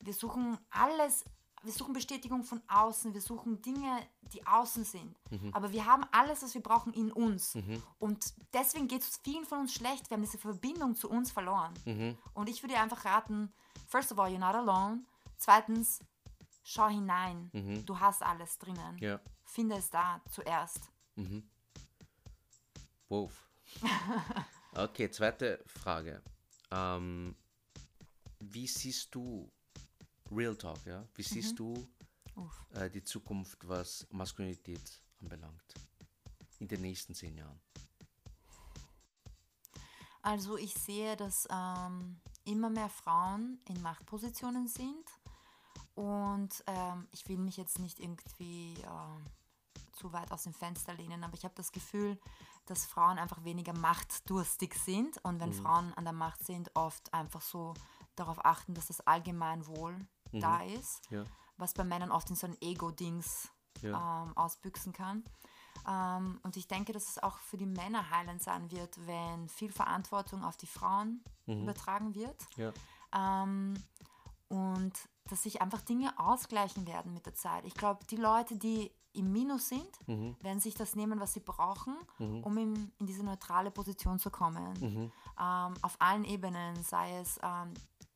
wir suchen alles, wir suchen Bestätigung von außen, wir suchen Dinge, die außen sind, aber wir haben alles, was wir brauchen in uns. Und deswegen geht es vielen von uns schlecht, wir haben diese Verbindung zu uns verloren. Und ich würde dir einfach raten, first of all, you're not alone, zweitens, schau hinein, du hast alles drinnen, ja. finde es da zuerst. Wow. Okay, zweite Frage. Ähm, wie siehst du Real Talk, ja? Wie siehst du Uff. äh, die Zukunft, was Maskulinität anbelangt? In den nächsten zehn Jahren. Also ich sehe, dass ähm, immer mehr Frauen in Machtpositionen sind und ähm, ich will mich jetzt nicht irgendwie ähm, zu weit aus dem Fenster lehnen, aber ich habe das Gefühl, dass Frauen einfach weniger machtdurstig sind und wenn Frauen an der Macht sind, oft einfach so darauf achten, dass das Allgemeinwohl da ist, Ja. was bei Männern oft in so ein Ego-Dings Ja. ähm, ausbüchsen kann. Ähm, und ich denke, dass es auch für die Männer heilend sein wird, wenn viel Verantwortung auf die Frauen übertragen wird. Ja. Ähm, und dass sich einfach Dinge ausgleichen werden mit der Zeit. Ich glaube, die Leute, die im Minus sind, werden sich das nehmen, was sie brauchen, um in, in diese neutrale Position zu kommen. Ähm, auf allen Ebenen, sei es ähm,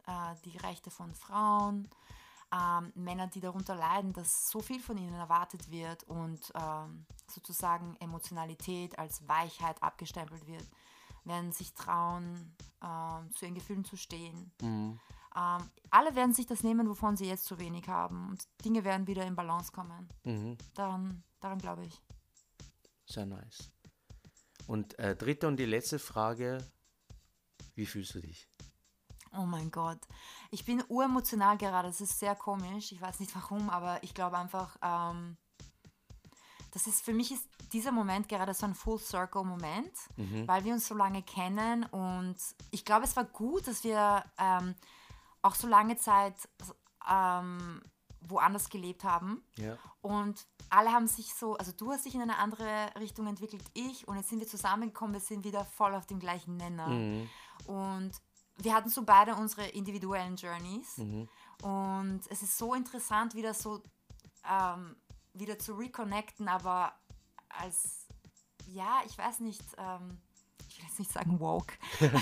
äh, die Rechte von Frauen, ähm, Männer, die darunter leiden, dass so viel von ihnen erwartet wird und ähm, sozusagen Emotionalität als Weichheit abgestempelt wird, werden sich trauen, ähm, zu ihren Gefühlen zu stehen. Ähm, alle werden sich das nehmen, wovon sie jetzt zu wenig haben und Dinge werden wieder in Balance kommen. Mhm. Daran, daran glaube ich. Sehr nice. Und äh, dritte und die letzte Frage: Wie fühlst du dich? Oh mein Gott. Ich bin uremotional gerade. Das ist sehr komisch. Ich weiß nicht warum, aber ich glaube einfach, ähm, das ist für mich ist dieser Moment gerade so ein Full Circle Moment, mhm. weil wir uns so lange kennen und ich glaube, es war gut, dass wir ähm, auch so lange Zeit ähm, woanders gelebt haben. Ja. Und alle haben sich so, also du hast dich in eine andere Richtung entwickelt, ich, und jetzt sind wir zusammengekommen, wir sind wieder voll auf dem gleichen Nenner. Mhm. Und wir hatten so beide unsere individuellen Journeys. Mhm. Und es ist so interessant, wieder so ähm, wieder zu reconnecten, aber als, ja, ich weiß nicht, ähm, ich will jetzt nicht sagen woke. ähm,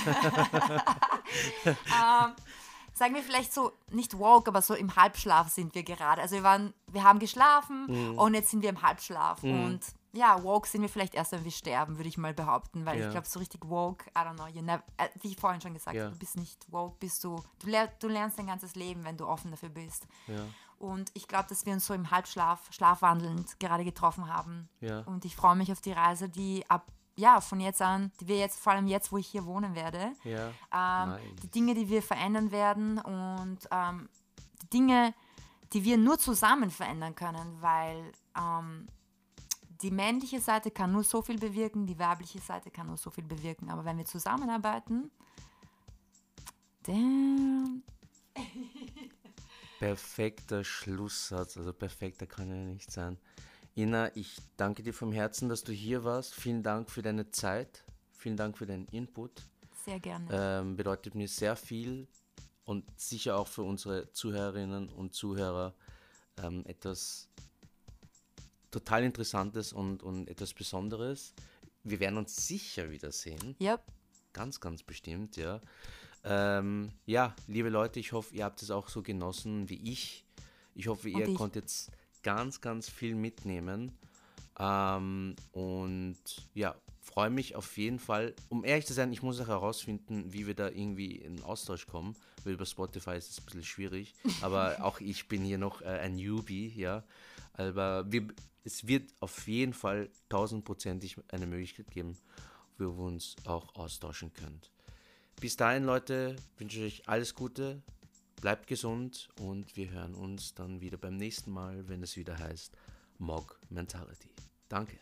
sagen wir vielleicht so, nicht woke, aber so im Halbschlaf sind wir gerade. Also wir waren, wir haben geschlafen mhm. und jetzt sind wir im Halbschlaf. Mhm. Und ja, woke sind wir vielleicht erst, wenn wir sterben, würde ich mal behaupten, weil ja. ich glaube, so richtig woke, I don't know, you never, äh, wie ich vorhin schon gesagt habe, ja. du bist nicht woke, bist du, du, lern, du lernst dein ganzes Leben, wenn du offen dafür bist. Ja. Und ich glaube, dass wir uns so im Halbschlaf, schlafwandelnd gerade getroffen haben. Und ich freue mich auf die Reise, die ab ja, von jetzt an, die wir jetzt, vor allem jetzt, wo ich hier wohnen werde, ja, ähm, die Dinge, die wir verändern werden und ähm, die Dinge, die wir nur zusammen verändern können, weil ähm, die männliche Seite kann nur so viel bewirken, die weibliche Seite kann nur so viel bewirken. Aber wenn wir zusammenarbeiten, dann. Perfekter Schlusssatz, also perfekter kann er nicht sein. Ina, ich danke dir vom Herzen, dass du hier warst. Vielen Dank für deine Zeit. Vielen Dank für deinen Input. Sehr gerne. Ähm, bedeutet mir sehr viel und sicher auch für unsere Zuhörerinnen und Zuhörer ähm, etwas total Interessantes und, und etwas Besonderes. Wir werden uns sicher wiedersehen. Yep. Ganz, ganz bestimmt, ja. Ähm, ja, liebe Leute, ich hoffe, ihr habt es auch so genossen wie ich. Ich hoffe, ihr konntet ganz, ganz viel mitnehmen. Ähm, und ja, freue mich auf jeden Fall. Um ehrlich zu sein, ich muss auch herausfinden, wie wir da irgendwie in Austausch kommen, weil über Spotify ist es ein bisschen schwierig. Aber auch ich bin hier noch äh, ein Newbie, ja. Aber wir, es wird auf jeden Fall tausendprozentig eine Möglichkeit geben, wo wir uns auch austauschen können. Bis dahin, Leute, wünsche ich euch alles Gute, bleibt gesund und wir hören uns dann wieder beim nächsten Mal, wenn es wieder heißt Mog Mentality. Danke.